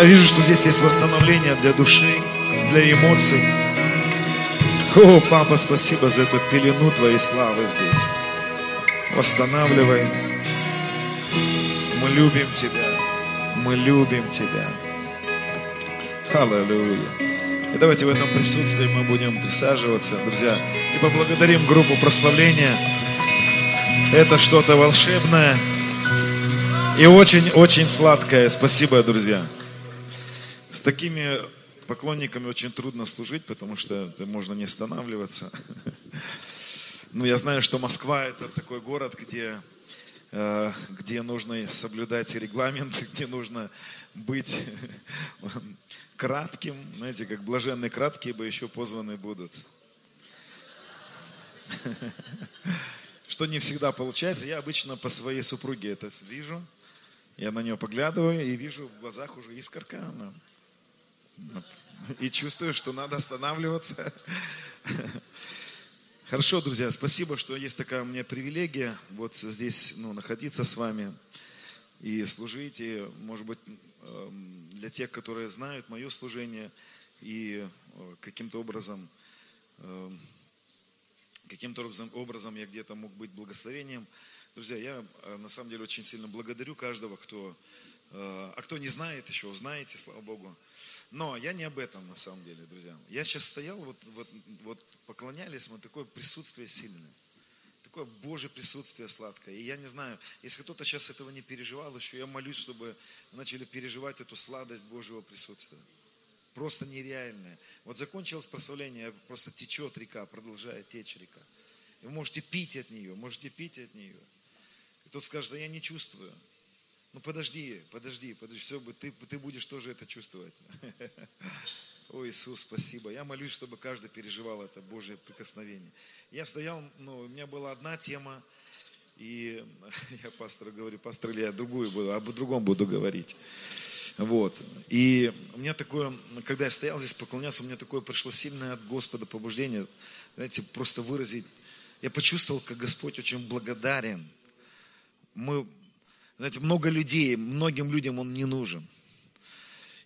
Я вижу, что здесь есть восстановление для души, для эмоций. О, папа, спасибо за эту пелену Твоей славы здесь. Восстанавливай. Мы любим Тебя. Мы любим Тебя. Аллилуйя. И давайте в этом присутствии мы будем присаживаться, друзья, и поблагодарим группу прославления. Это что-то волшебное и очень-очень сладкое. Спасибо, друзья. С такими поклонниками очень трудно служить, потому что можно не останавливаться. Ну, я знаю, что Москва это такой город, где, э, где нужно соблюдать регламент, где нужно быть кратким, знаете, как блаженные краткие бы еще позваны будут. Что не всегда получается. Я обычно по своей супруге это вижу. Я на нее поглядываю и вижу в глазах уже искорка. Она и чувствую, что надо останавливаться. Хорошо, друзья, спасибо, что есть такая у меня привилегия вот здесь ну, находиться с вами и служить. И, может быть, эм, для тех, которые знают мое служение и э, каким-то образом, эм, каким-то образом я где-то мог быть благословением. Друзья, я э, на самом деле очень сильно благодарю каждого, кто, э, а кто не знает еще, узнаете, слава Богу. Но я не об этом на самом деле, друзья. Я сейчас стоял, вот, вот, вот поклонялись, мы такое присутствие сильное. Такое Божье присутствие сладкое. И я не знаю, если кто-то сейчас этого не переживал еще, я молюсь, чтобы начали переживать эту сладость Божьего присутствия. Просто нереальное. Вот закончилось прославление, просто течет река, продолжает течь река. И вы можете пить от нее, можете пить от нее. И тот скажет, да я не чувствую. Ну подожди, подожди, подожди, все, ты, ты будешь тоже это чувствовать. О, Иисус, спасибо. Я молюсь, чтобы каждый переживал это Божье прикосновение. Я стоял, ну, у меня была одна тема, и я пастору говорю, пастор я другую буду, об другом буду говорить. Вот. И у меня такое, когда я стоял здесь, поклонялся, у меня такое пришло сильное от Господа побуждение, знаете, просто выразить. Я почувствовал, как Господь очень благодарен. Мы знаете, много людей, многим людям он не нужен.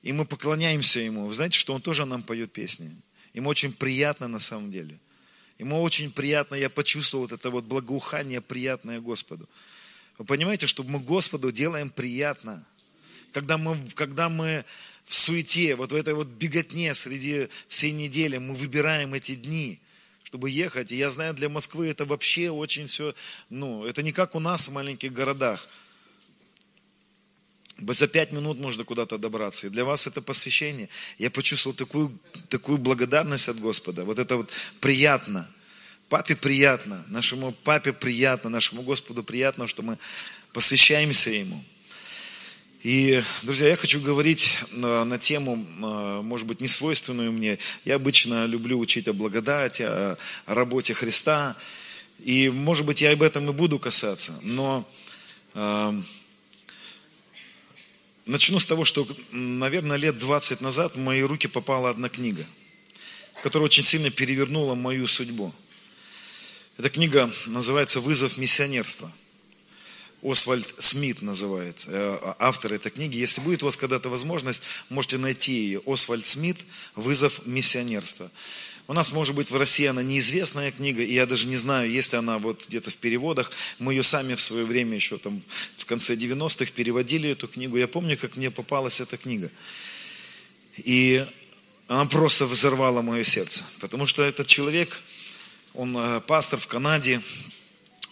И мы поклоняемся ему. Вы знаете, что он тоже нам поет песни. Ему очень приятно на самом деле. Ему очень приятно, я почувствовал вот это вот благоухание приятное Господу. Вы понимаете, что мы Господу делаем приятно. Когда мы, когда мы в суете, вот в этой вот беготне среди всей недели, мы выбираем эти дни, чтобы ехать. И я знаю, для Москвы это вообще очень все, ну, это не как у нас в маленьких городах – за пять минут можно куда-то добраться. И для вас это посвящение. Я почувствовал такую, такую благодарность от Господа. Вот это вот приятно. Папе приятно, нашему папе приятно, нашему Господу приятно, что мы посвящаемся Ему. И, друзья, я хочу говорить на, на тему, а, может быть, не свойственную мне. Я обычно люблю учить о благодати, о, о работе Христа. И, может быть, я об этом и буду касаться. Но а, Начну с того, что, наверное, лет 20 назад в мои руки попала одна книга, которая очень сильно перевернула мою судьбу. Эта книга называется «Вызов миссионерства». Освальд Смит называет э, автор этой книги. Если будет у вас когда-то возможность, можете найти ее. Освальд Смит «Вызов миссионерства». У нас, может быть, в России она неизвестная книга, и я даже не знаю, есть ли она вот где-то в переводах. Мы ее сами в свое время еще там в конце 90-х переводили эту книгу. Я помню, как мне попалась эта книга. И она просто взорвала мое сердце. Потому что этот человек, он э, пастор в Канаде,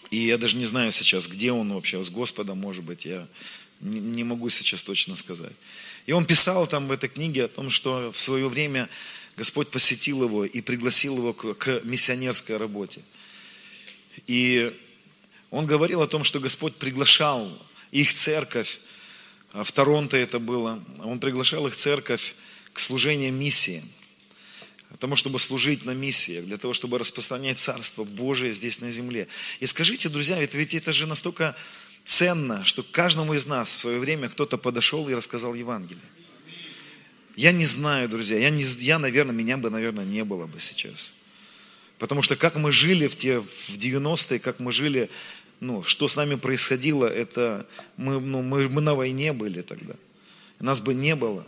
и я даже не знаю сейчас, где он вообще, с Господом, может быть, я не могу сейчас точно сказать. И он писал там в этой книге о том, что в свое время Господь посетил его и пригласил его к, к миссионерской работе. И он говорил о том, что Господь приглашал их церковь, а в Торонто это было, он приглашал их церковь к служению миссии, к тому, чтобы служить на миссиях, для того, чтобы распространять Царство Божие здесь на земле. И скажите, друзья, ведь, ведь это же настолько ценно, что каждому из нас в свое время кто-то подошел и рассказал Евангелие. Я не знаю, друзья, я, не, я, наверное, меня бы, наверное, не было бы сейчас. Потому что как мы жили в те в 90-е, как мы жили, ну, что с нами происходило, это мы, ну, мы, мы на войне были тогда. Нас бы не было.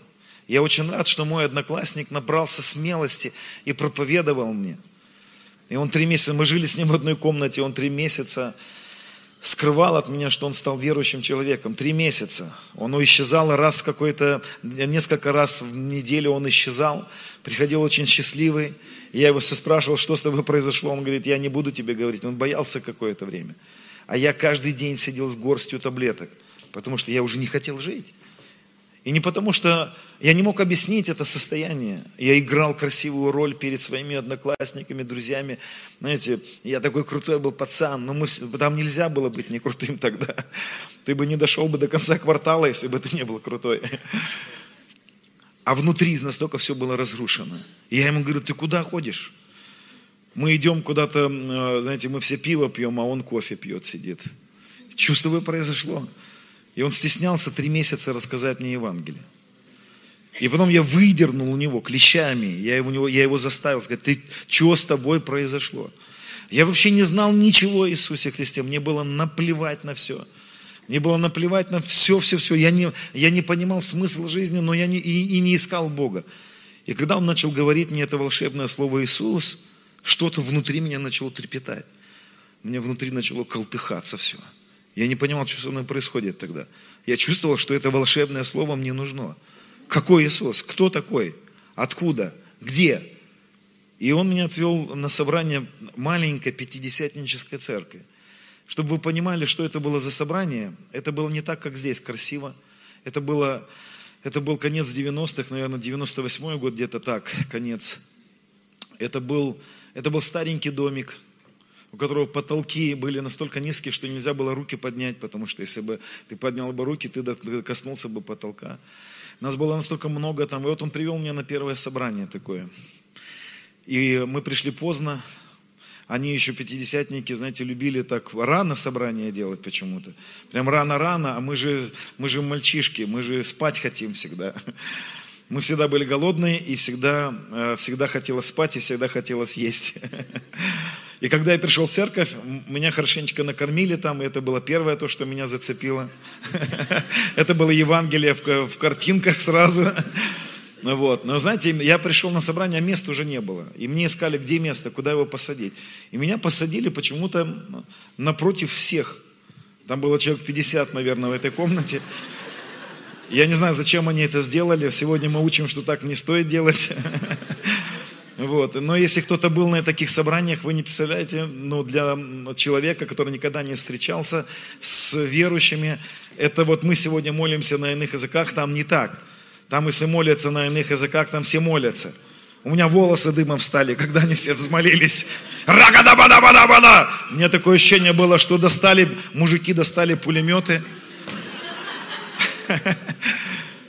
Я очень рад, что мой одноклассник набрался смелости и проповедовал мне. И он три месяца, мы жили с ним в одной комнате, он три месяца скрывал от меня, что он стал верующим человеком. Три месяца. Он исчезал раз какой-то, несколько раз в неделю он исчезал, приходил очень счастливый. Я его спрашивал, что с тобой произошло. Он говорит, я не буду тебе говорить. Он боялся какое-то время. А я каждый день сидел с горстью таблеток, потому что я уже не хотел жить. И не потому, что я не мог объяснить это состояние. Я играл красивую роль перед своими одноклассниками, друзьями. Знаете, я такой крутой был пацан, но мы, там нельзя было быть не крутым тогда. Ты бы не дошел бы до конца квартала, если бы ты не был крутой. А внутри настолько все было разрушено. И я ему говорю, ты куда ходишь? Мы идем куда-то, э, знаете, мы все пиво пьем, а он кофе пьет, сидит. Чувствую, произошло. И он стеснялся три месяца рассказать мне Евангелие. И потом я выдернул у него клещами, я его, я его заставил сказать, ты, что с тобой произошло? Я вообще не знал ничего о Иисусе Христе, мне было наплевать на все. Мне было наплевать на все, все, все. Я не, я не понимал смысл жизни, но я не, и, и не искал Бога. И когда он начал говорить мне это волшебное слово Иисус, что-то внутри меня начало трепетать. Мне внутри начало колтыхаться все. Я не понимал, что со мной происходит тогда. Я чувствовал, что это волшебное слово мне нужно. Какой Иисус? Кто такой? Откуда? Где? И он меня отвел на собрание маленькой пятидесятнической церкви. Чтобы вы понимали, что это было за собрание, это было не так, как здесь, красиво. Это, было, это был конец 90-х, наверное, 98-й год, где-то так, конец. Это был, это был старенький домик, у которого потолки были настолько низкие, что нельзя было руки поднять, потому что если бы ты поднял бы руки, ты коснулся бы потолка. Нас было настолько много там. И вот он привел меня на первое собрание такое. И мы пришли поздно. Они еще пятидесятники, знаете, любили так рано собрание делать почему-то. Прям рано-рано, а мы же, мы же мальчишки, мы же спать хотим всегда. Мы всегда были голодные и всегда, э, всегда хотелось спать и всегда хотелось есть. И когда я пришел в церковь, меня хорошенечко накормили там, и это было первое то, что меня зацепило. Это было Евангелие в картинках сразу. Вот. Но знаете, я пришел на собрание, а места уже не было. И мне искали, где место, куда его посадить. И меня посадили почему-то напротив всех. Там было человек 50, наверное, в этой комнате. Я не знаю, зачем они это сделали. Сегодня мы учим, что так не стоит делать. Вот. Но если кто-то был на таких собраниях, вы не представляете, ну, для человека, который никогда не встречался с верующими, это вот мы сегодня молимся на иных языках, там не так. Там, если молятся на иных языках, там все молятся. У меня волосы дымом встали, когда они все взмолились. Рагада-бада-бада-бада! У меня такое ощущение было, что достали, мужики достали пулеметы.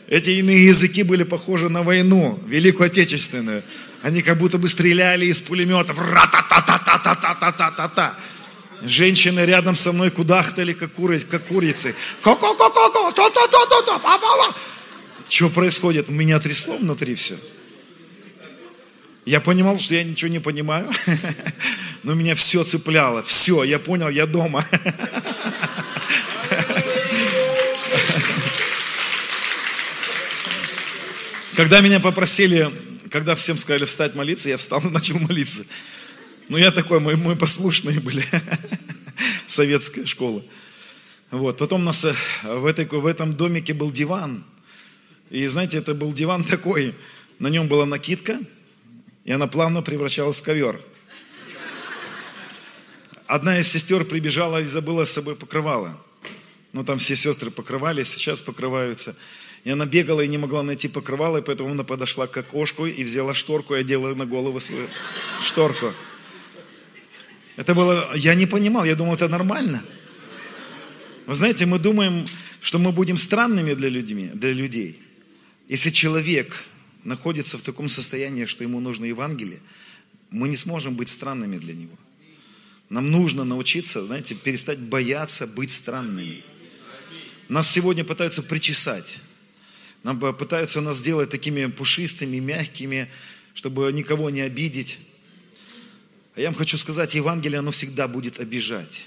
Эти иные языки были похожи на войну, Великую Отечественную. Они как будто бы стреляли из пулеметов. Ра-та-та-та-та-та-та-та-та-та. Женщины рядом со мной кудахтали, как, кури, как курицы. Ко-ко-ко-ко-ко, то-то-то-то-то, па-па-па. Что происходит? Меня трясло внутри все. Я понимал, что я ничего не понимаю, но меня все цепляло. Все, я понял, я дома. Когда меня попросили когда всем сказали встать молиться, я встал и начал молиться. Ну, я такой, мы, мы послушные были. Советская школа. Вот. Потом у нас э, в, этой, в этом домике был диван. И знаете, это был диван такой. На нем была накидка, и она плавно превращалась в ковер. Одна из сестер прибежала и забыла с собой покрывало. Ну, там все сестры покрывались, сейчас покрываются. И она бегала и не могла найти покрывало, и поэтому она подошла к окошку и взяла шторку и одела на голову свою шторку. Это было, я не понимал, я думал, это нормально. Вы знаете, мы думаем, что мы будем странными для, людьми, для людей. Если человек находится в таком состоянии, что ему нужно Евангелие, мы не сможем быть странными для него. Нам нужно научиться, знаете, перестать бояться быть странными. Нас сегодня пытаются причесать. Нам пытаются нас сделать такими пушистыми, мягкими, чтобы никого не обидеть. А я вам хочу сказать, Евангелие, оно всегда будет обижать.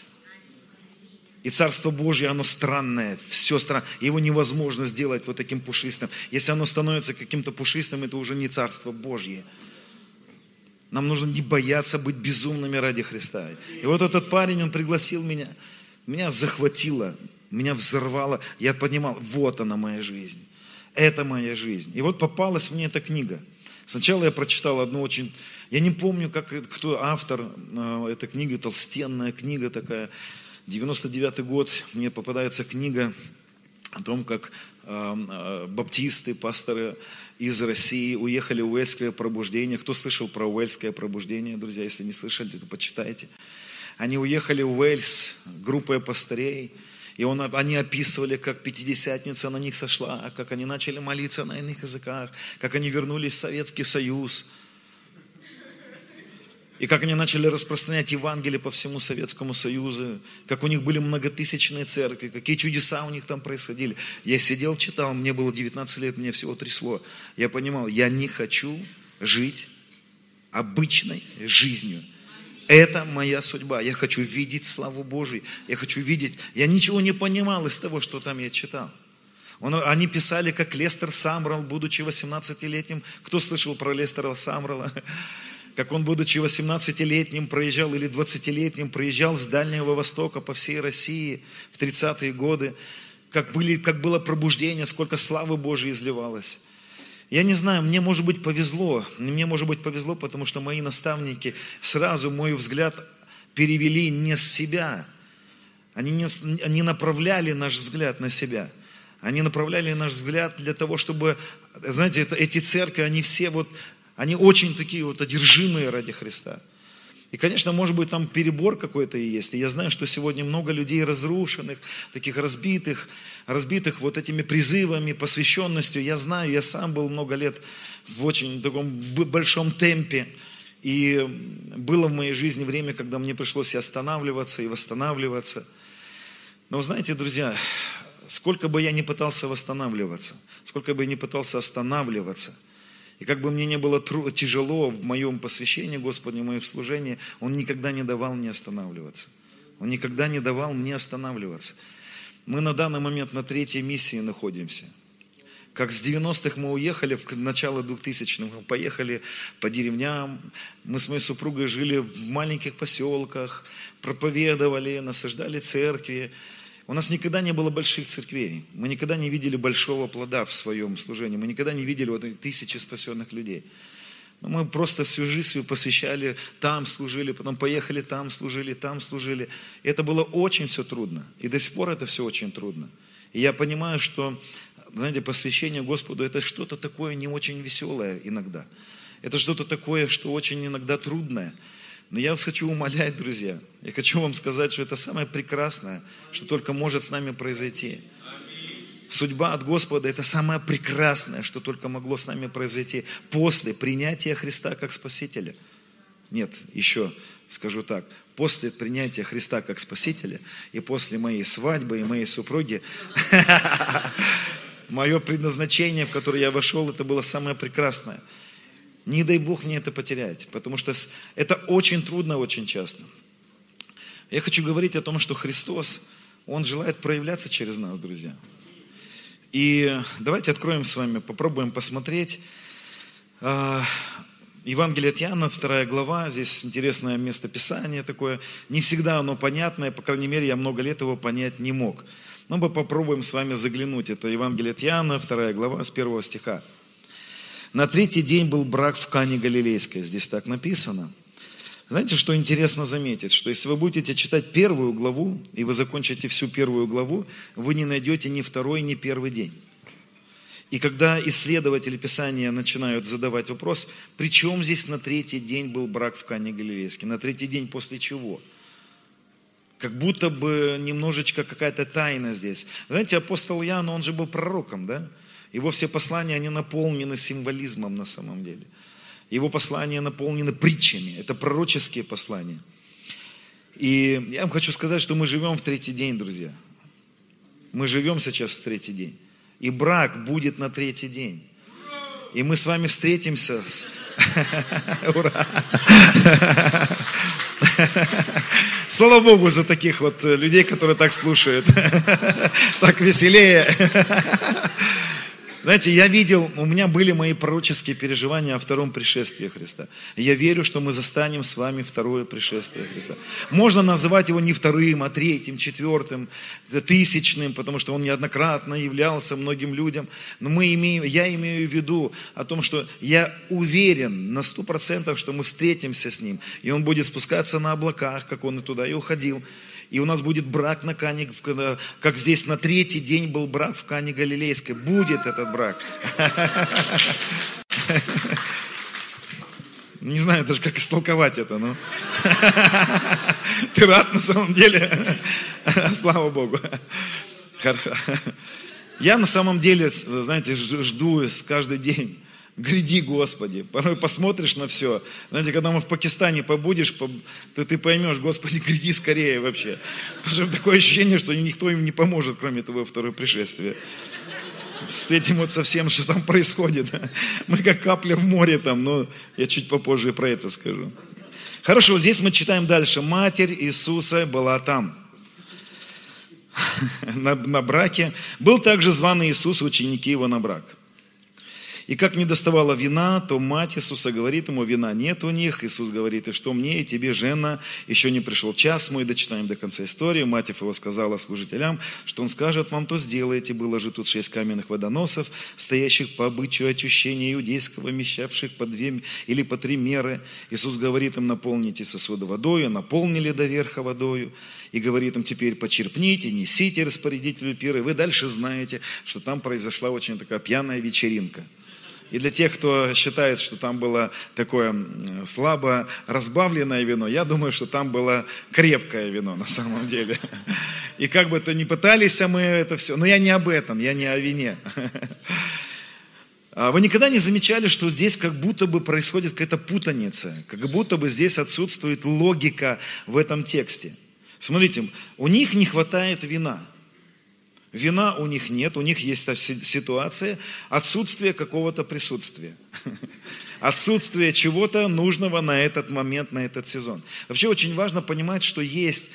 И Царство Божье, оно странное, все странно. Его невозможно сделать вот таким пушистым. Если оно становится каким-то пушистым, это уже не Царство Божье. Нам нужно не бояться быть безумными ради Христа. И вот этот парень, он пригласил меня. Меня захватило, меня взорвало. Я понимал, вот она моя жизнь. Это моя жизнь. И вот попалась мне эта книга. Сначала я прочитал одну очень... Я не помню, как, кто автор э, этой книги, толстенная книга такая. 99 год мне попадается книга о том, как э, э, баптисты, пасторы из России уехали в Уэльское пробуждение. Кто слышал про Уэльское пробуждение, друзья? Если не слышали, то почитайте. Они уехали в Уэльс группой пастырей – и он, они описывали, как Пятидесятница на них сошла, как они начали молиться на иных языках, как они вернулись в Советский Союз, и как они начали распространять Евангелие по всему Советскому Союзу, как у них были многотысячные церкви, какие чудеса у них там происходили. Я сидел, читал, мне было 19 лет, мне всего трясло. Я понимал, я не хочу жить обычной жизнью. Это моя судьба. Я хочу видеть славу Божию. Я хочу видеть. Я ничего не понимал из того, что там я читал. Он, они писали, как Лестер Самрал, будучи 18-летним. Кто слышал про Лестера Самрала? Как он, будучи 18-летним, проезжал, или 20-летним, проезжал с Дальнего Востока по всей России в 30-е годы. Как, были, как было пробуждение, сколько славы Божией изливалось. Я не знаю, мне, может быть, повезло. Мне, может быть, повезло, потому что мои наставники сразу мой взгляд перевели не с себя. Они не, они направляли наш взгляд на себя. Они направляли наш взгляд для того, чтобы, знаете, это, эти церкви, они все вот, они очень такие вот одержимые ради Христа. И, конечно, может быть, там перебор какой-то и есть. И я знаю, что сегодня много людей разрушенных, таких разбитых, разбитых вот этими призывами, посвященностью. Я знаю, я сам был много лет в очень таком большом темпе. И было в моей жизни время, когда мне пришлось и останавливаться, и восстанавливаться. Но вы знаете, друзья, сколько бы я ни пытался восстанавливаться, сколько бы я ни пытался останавливаться – и как бы мне не было тяжело в моем посвящении Господню, в моем служении, Он никогда не давал мне останавливаться. Он никогда не давал мне останавливаться. Мы на данный момент на третьей миссии находимся. Как с 90-х мы уехали, в начало 2000-х мы поехали по деревням. Мы с моей супругой жили в маленьких поселках, проповедовали, насаждали церкви. У нас никогда не было больших церквей. Мы никогда не видели большого плода в своем служении. Мы никогда не видели вот тысячи спасенных людей. Мы просто всю жизнь свою посвящали, там служили, потом поехали, там служили, там служили. И это было очень все трудно. И до сих пор это все очень трудно. И я понимаю, что, знаете, посвящение Господу это что-то такое не очень веселое иногда. Это что-то такое, что очень иногда трудное. Но я вас хочу умолять, друзья, я хочу вам сказать, что это самое прекрасное, что только может с нами произойти. Судьба от Господа – это самое прекрасное, что только могло с нами произойти после принятия Христа как Спасителя. Нет, еще скажу так, после принятия Христа как Спасителя и после моей свадьбы и моей супруги, мое предназначение, в которое я вошел, это было самое прекрасное – не дай Бог мне это потерять, потому что это очень трудно очень часто. Я хочу говорить о том, что Христос, Он желает проявляться через нас, друзья. И давайте откроем с вами, попробуем посмотреть. А, Евангелие от Иоанна, вторая глава, здесь интересное место Писания такое. Не всегда оно понятное, по крайней мере, я много лет его понять не мог. Но мы попробуем с вами заглянуть. Это Евангелие от Иоанна, вторая глава, с первого стиха. На третий день был брак в Кане Галилейской, здесь так написано. Знаете, что интересно заметить, что если вы будете читать первую главу, и вы закончите всю первую главу, вы не найдете ни второй, ни первый день. И когда исследователи Писания начинают задавать вопрос, при чем здесь на третий день был брак в Кане Галилейской? На третий день после чего? Как будто бы немножечко какая-то тайна здесь. Знаете, апостол Иоанн, он же был пророком, да? Его все послания, они наполнены символизмом на самом деле. Его послания наполнены притчами. Это пророческие послания. И я вам хочу сказать, что мы живем в третий день, друзья. Мы живем сейчас в третий день. И брак будет на третий день. И мы с вами встретимся. Ура! Слава Богу за таких вот людей, которые так слушают. Так веселее. Знаете, я видел, у меня были мои пророческие переживания о втором пришествии Христа. Я верю, что мы застанем с вами второе пришествие Христа. Можно называть его не вторым, а третьим, четвертым, тысячным, потому что он неоднократно являлся многим людям. Но мы имеем, я имею в виду о том, что я уверен на сто процентов, что мы встретимся с ним, и он будет спускаться на облаках, как он и туда и уходил и у нас будет брак на Кане, как здесь на третий день был брак в Кане Галилейской. Будет этот брак. Не знаю даже, как истолковать это, но... Ты рад на самом деле? Слава Богу. Хорошо. Я на самом деле, знаете, жду с каждый день Гряди, Господи. Порой посмотришь на все. Знаете, когда мы в Пакистане побудешь, то ты поймешь, Господи, гряди скорее вообще. Потому что такое ощущение, что никто им не поможет, кроме того второе пришествия. С этим вот совсем, что там происходит. Мы как капля в море там, но я чуть попозже про это скажу. Хорошо, здесь мы читаем дальше. Матерь Иисуса была там. На, на браке. Был также званый Иисус, ученики его на брак. И как не доставала вина, то мать Иисуса говорит ему, вина нет у них. Иисус говорит, и что мне и тебе, жена, еще не пришел час мой, дочитаем до конца истории. Мать его сказала служителям, что он скажет вам, то сделайте. Было же тут шесть каменных водоносов, стоящих по обычаю очищения иудейского, вмещавших по две или по три меры. Иисус говорит им, наполните сосуды водою, наполнили до верха водою. И говорит им, теперь почерпните, несите распорядителю пира. И вы дальше знаете, что там произошла очень такая пьяная вечеринка. И для тех, кто считает, что там было такое слабо разбавленное вино, я думаю, что там было крепкое вино на самом деле. И как бы то ни пытались мы это все, но я не об этом, я не о вине. А вы никогда не замечали, что здесь как будто бы происходит какая-то путаница, как будто бы здесь отсутствует логика в этом тексте. Смотрите, у них не хватает вина – Вина у них нет, у них есть ситуация отсутствия какого-то присутствия. Отсутствие чего-то нужного на этот момент, на этот сезон. Вообще очень важно понимать, что есть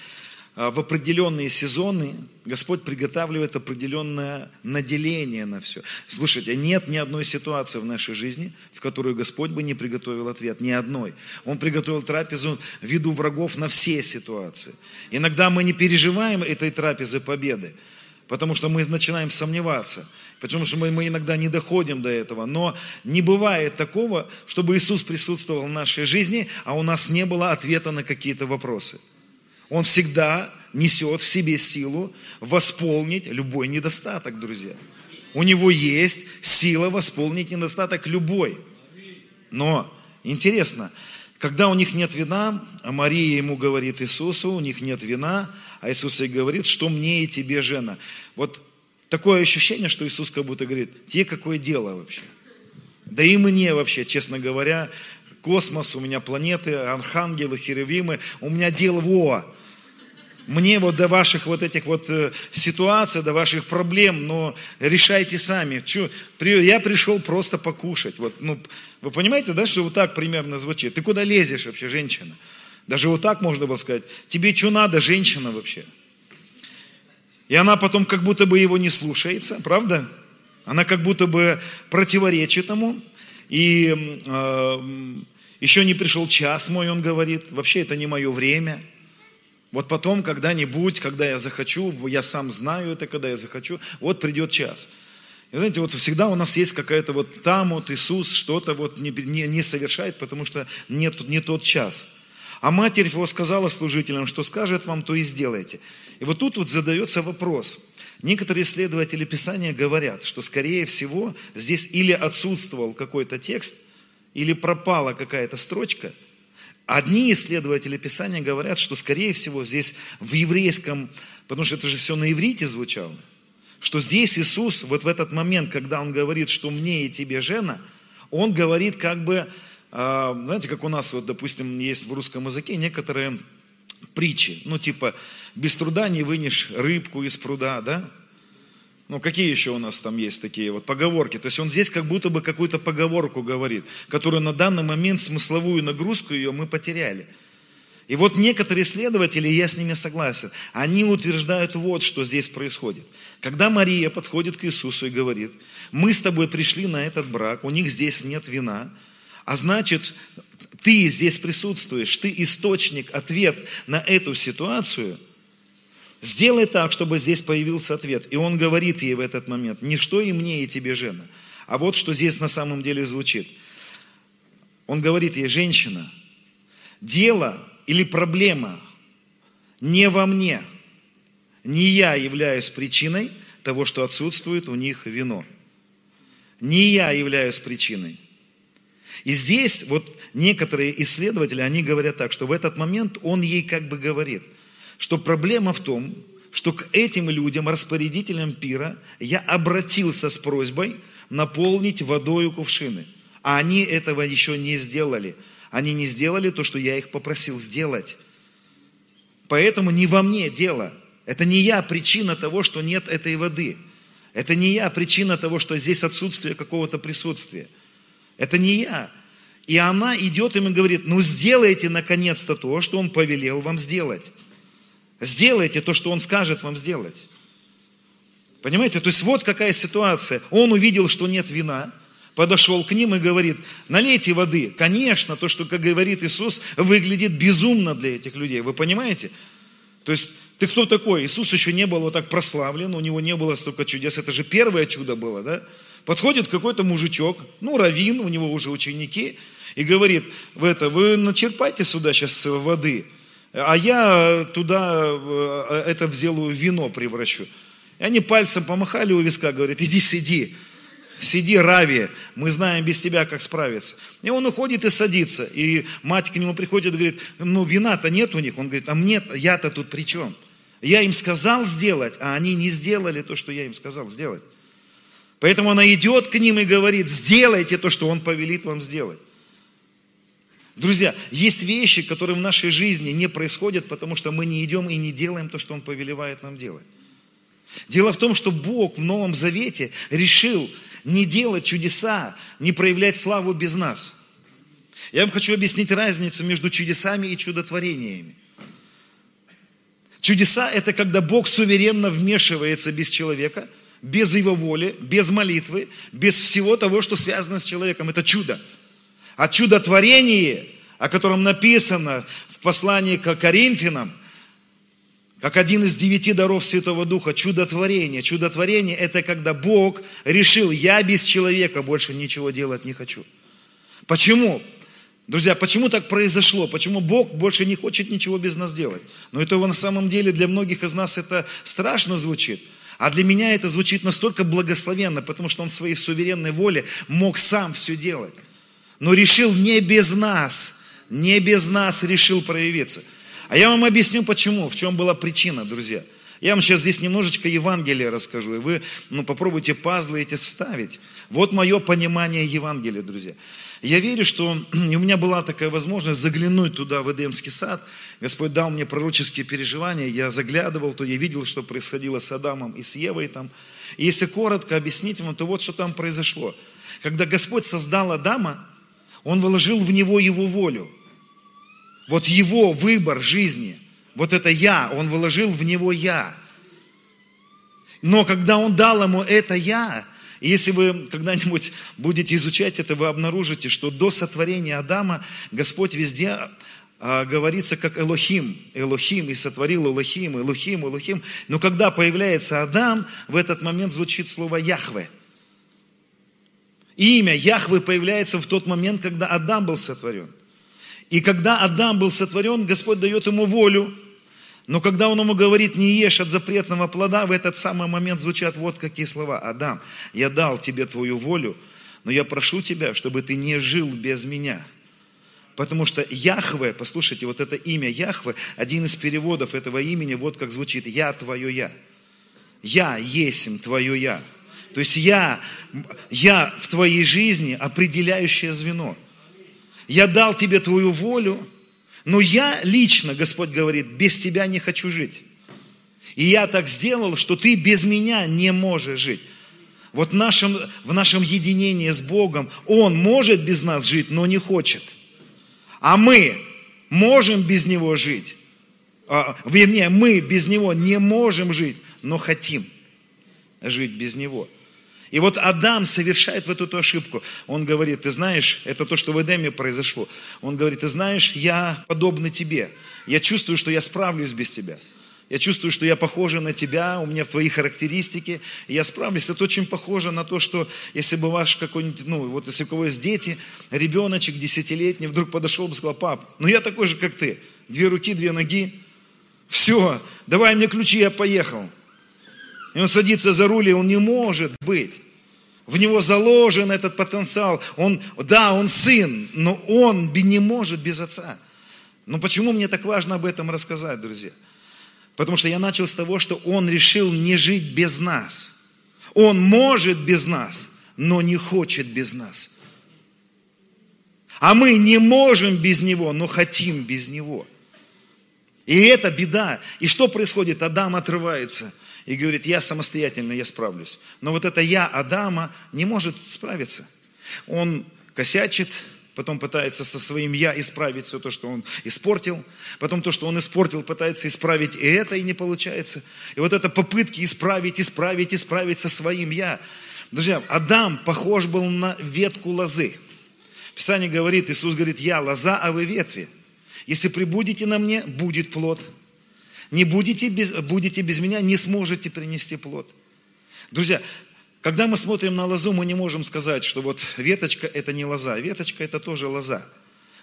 а, в определенные сезоны Господь приготавливает определенное наделение на все. Слушайте, нет ни одной ситуации в нашей жизни, в которую Господь бы не приготовил ответ. Ни одной. Он приготовил трапезу в виду врагов на все ситуации. Иногда мы не переживаем этой трапезы победы. Потому что мы начинаем сомневаться. Потому что мы, мы иногда не доходим до этого. Но не бывает такого, чтобы Иисус присутствовал в нашей жизни, а у нас не было ответа на какие-то вопросы. Он всегда несет в себе силу восполнить любой недостаток, друзья. У него есть сила восполнить недостаток любой. Но интересно, когда у них нет вина, а Мария ему говорит Иисусу, у них нет вина, а Иисус ей говорит, что мне и тебе, жена. Вот такое ощущение, что Иисус как будто говорит, тебе какое дело вообще? Да и мне вообще, честно говоря, космос, у меня планеты, архангелы, херувимы, у меня дело во. Мне вот до ваших вот этих вот э, ситуаций, до ваших проблем, но решайте сами. Я пришел просто покушать. Вот, ну, вы понимаете, да, что вот так примерно звучит? Ты куда лезешь вообще, женщина? Даже вот так можно было сказать. Тебе что надо, женщина вообще? И она потом как будто бы его не слушается, правда? Она как будто бы противоречит ему. И э, еще не пришел час мой, он говорит. Вообще это не мое время. Вот потом, когда-нибудь, когда я захочу, я сам знаю это, когда я захочу, вот придет час. И знаете, вот всегда у нас есть какая-то вот там вот Иисус что-то вот не, не, не совершает, потому что нет, не тот час. А матерь его сказала служителям, что скажет вам, то и сделайте. И вот тут вот задается вопрос. Некоторые исследователи Писания говорят, что скорее всего здесь или отсутствовал какой-то текст, или пропала какая-то строчка. Одни исследователи Писания говорят, что скорее всего здесь в еврейском, потому что это же все на иврите звучало, что здесь Иисус вот в этот момент, когда Он говорит, что мне и тебе жена, Он говорит как бы знаете, как у нас, вот, допустим, есть в русском языке некоторые притчи, ну, типа, без труда не вынешь рыбку из пруда, да? Ну, какие еще у нас там есть такие вот поговорки? То есть он здесь как будто бы какую-то поговорку говорит, которую на данный момент, смысловую нагрузку ее мы потеряли. И вот некоторые исследователи, я с ними согласен, они утверждают вот, что здесь происходит. Когда Мария подходит к Иисусу и говорит, мы с тобой пришли на этот брак, у них здесь нет вина, а значит, ты здесь присутствуешь, ты источник, ответ на эту ситуацию, сделай так, чтобы здесь появился ответ. И он говорит ей в этот момент, не что и мне, и тебе, жена, а вот что здесь на самом деле звучит. Он говорит ей, женщина, дело или проблема не во мне. Не я являюсь причиной того, что отсутствует у них вино. Не я являюсь причиной. И здесь вот некоторые исследователи, они говорят так, что в этот момент он ей как бы говорит, что проблема в том, что к этим людям, распорядителям пира, я обратился с просьбой наполнить водою кувшины. А они этого еще не сделали. Они не сделали то, что я их попросил сделать. Поэтому не во мне дело. Это не я причина того, что нет этой воды. Это не я причина того, что здесь отсутствие какого-то присутствия. Это не я. И она идет им и говорит, ну сделайте наконец-то то, что он повелел вам сделать. Сделайте то, что он скажет вам сделать. Понимаете? То есть вот какая ситуация. Он увидел, что нет вина, подошел к ним и говорит, налейте воды. Конечно, то, что, как говорит Иисус, выглядит безумно для этих людей. Вы понимаете? То есть, ты кто такой? Иисус еще не был вот так прославлен, у него не было столько чудес. Это же первое чудо было, да? Подходит какой-то мужичок, ну, раввин, у него уже ученики, и говорит, в это, вы начерпайте сюда сейчас воды, а я туда э, это взялу вино превращу. И они пальцем помахали у виска, говорят, иди сиди. Сиди, Рави, мы знаем без тебя, как справиться. И он уходит и садится. И мать к нему приходит и говорит, ну вина-то нет у них. Он говорит, а мне, я-то тут при чем? Я им сказал сделать, а они не сделали то, что я им сказал сделать. Поэтому она идет к ним и говорит, сделайте то, что он повелит вам сделать. Друзья, есть вещи, которые в нашей жизни не происходят, потому что мы не идем и не делаем то, что Он повелевает нам делать. Дело в том, что Бог в Новом Завете решил не делать чудеса, не проявлять славу без нас. Я вам хочу объяснить разницу между чудесами и чудотворениями. Чудеса – это когда Бог суверенно вмешивается без человека, без его воли, без молитвы, без всего того, что связано с человеком. Это чудо. А чудотворение, о котором написано в послании к Коринфянам – как один из девяти даров Святого Духа, чудотворение. Чудотворение – это когда Бог решил, я без человека больше ничего делать не хочу. Почему? Друзья, почему так произошло? Почему Бог больше не хочет ничего без нас делать? Но это на самом деле для многих из нас это страшно звучит. А для меня это звучит настолько благословенно, потому что Он в своей суверенной воле мог сам все делать. Но решил не без нас, не без нас решил проявиться – а я вам объясню почему, в чем была причина, друзья. Я вам сейчас здесь немножечко Евангелия расскажу, и вы ну, попробуйте пазлы эти вставить. Вот мое понимание Евангелия, друзья. Я верю, что у меня была такая возможность заглянуть туда, в Эдемский сад. Господь дал мне пророческие переживания, я заглядывал, то я видел, что происходило с Адамом и с Евой там. И если коротко объяснить вам, то вот что там произошло. Когда Господь создал Адама, Он вложил в него его волю – вот его выбор жизни, вот это я, он вложил в него я. Но когда он дал ему это я, и если вы когда-нибудь будете изучать это, вы обнаружите, что до сотворения Адама Господь везде а, говорится как Элохим, Элохим, и сотворил Элохим, Элохим, Элохим. Но когда появляется Адам, в этот момент звучит слово Яхве. Имя Яхве появляется в тот момент, когда Адам был сотворен – и когда Адам был сотворен, Господь дает ему волю. Но когда он ему говорит, не ешь от запретного плода, в этот самый момент звучат вот какие слова. Адам, я дал тебе твою волю, но я прошу тебя, чтобы ты не жил без меня. Потому что Яхве, послушайте, вот это имя Яхве, один из переводов этого имени, вот как звучит, я твое я. Я есим твое я. То есть я, я в твоей жизни определяющее звено. Я дал тебе твою волю, но я лично, Господь говорит, без тебя не хочу жить. И я так сделал, что ты без меня не можешь жить. Вот в нашем, в нашем единении с Богом Он может без нас жить, но не хочет. А мы можем без него жить. А, вернее, мы без него не можем жить, но хотим жить без него. И вот Адам совершает в эту ту ошибку. Он говорит, ты знаешь, это то, что в Эдеме произошло. Он говорит, ты знаешь, я подобный тебе. Я чувствую, что я справлюсь без тебя. Я чувствую, что я похожа на тебя, у меня твои характеристики, я справлюсь. Это очень похоже на то, что если бы ваш какой-нибудь, ну, вот если у кого есть дети, ребеночек десятилетний вдруг подошел бы и сказал, пап, ну я такой же, как ты. Две руки, две ноги. Все, давай мне ключи, я поехал. И он садится за руль, и он не может быть. В него заложен этот потенциал. Он, да, он сын, но он не может без отца. Но почему мне так важно об этом рассказать, друзья? Потому что я начал с того, что Он решил не жить без нас. Он может без нас, но не хочет без нас. А мы не можем без Него, но хотим без Него. И это беда. И что происходит? Адам отрывается и говорит, я самостоятельно, я справлюсь. Но вот это я Адама не может справиться. Он косячит, потом пытается со своим «я» исправить все то, что он испортил, потом то, что он испортил, пытается исправить и это, и не получается. И вот это попытки исправить, исправить, исправить со своим «я». Друзья, Адам похож был на ветку лозы. Писание говорит, Иисус говорит, я лоза, а вы ветви. Если прибудете на мне, будет плод. Не будете без, будете без меня, не сможете принести плод. Друзья, когда мы смотрим на лозу, мы не можем сказать, что вот веточка это не лоза, веточка это тоже лоза.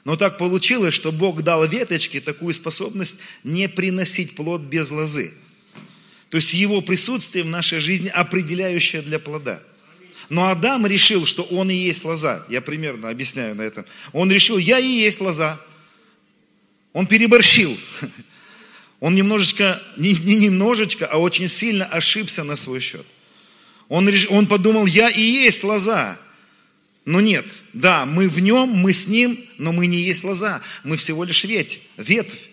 Но так получилось, что Бог дал веточке такую способность не приносить плод без лозы. То есть его присутствие в нашей жизни определяющее для плода. Но Адам решил, что он и есть лоза. Я примерно объясняю на этом. Он решил, я и есть лоза. Он переборщил. Он немножечко, не, не немножечко, а очень сильно ошибся на свой счет. Он, он подумал, я и есть лоза. Но нет, да, мы в нем, мы с ним, но мы не есть лоза. Мы всего лишь ветвь, ветвь.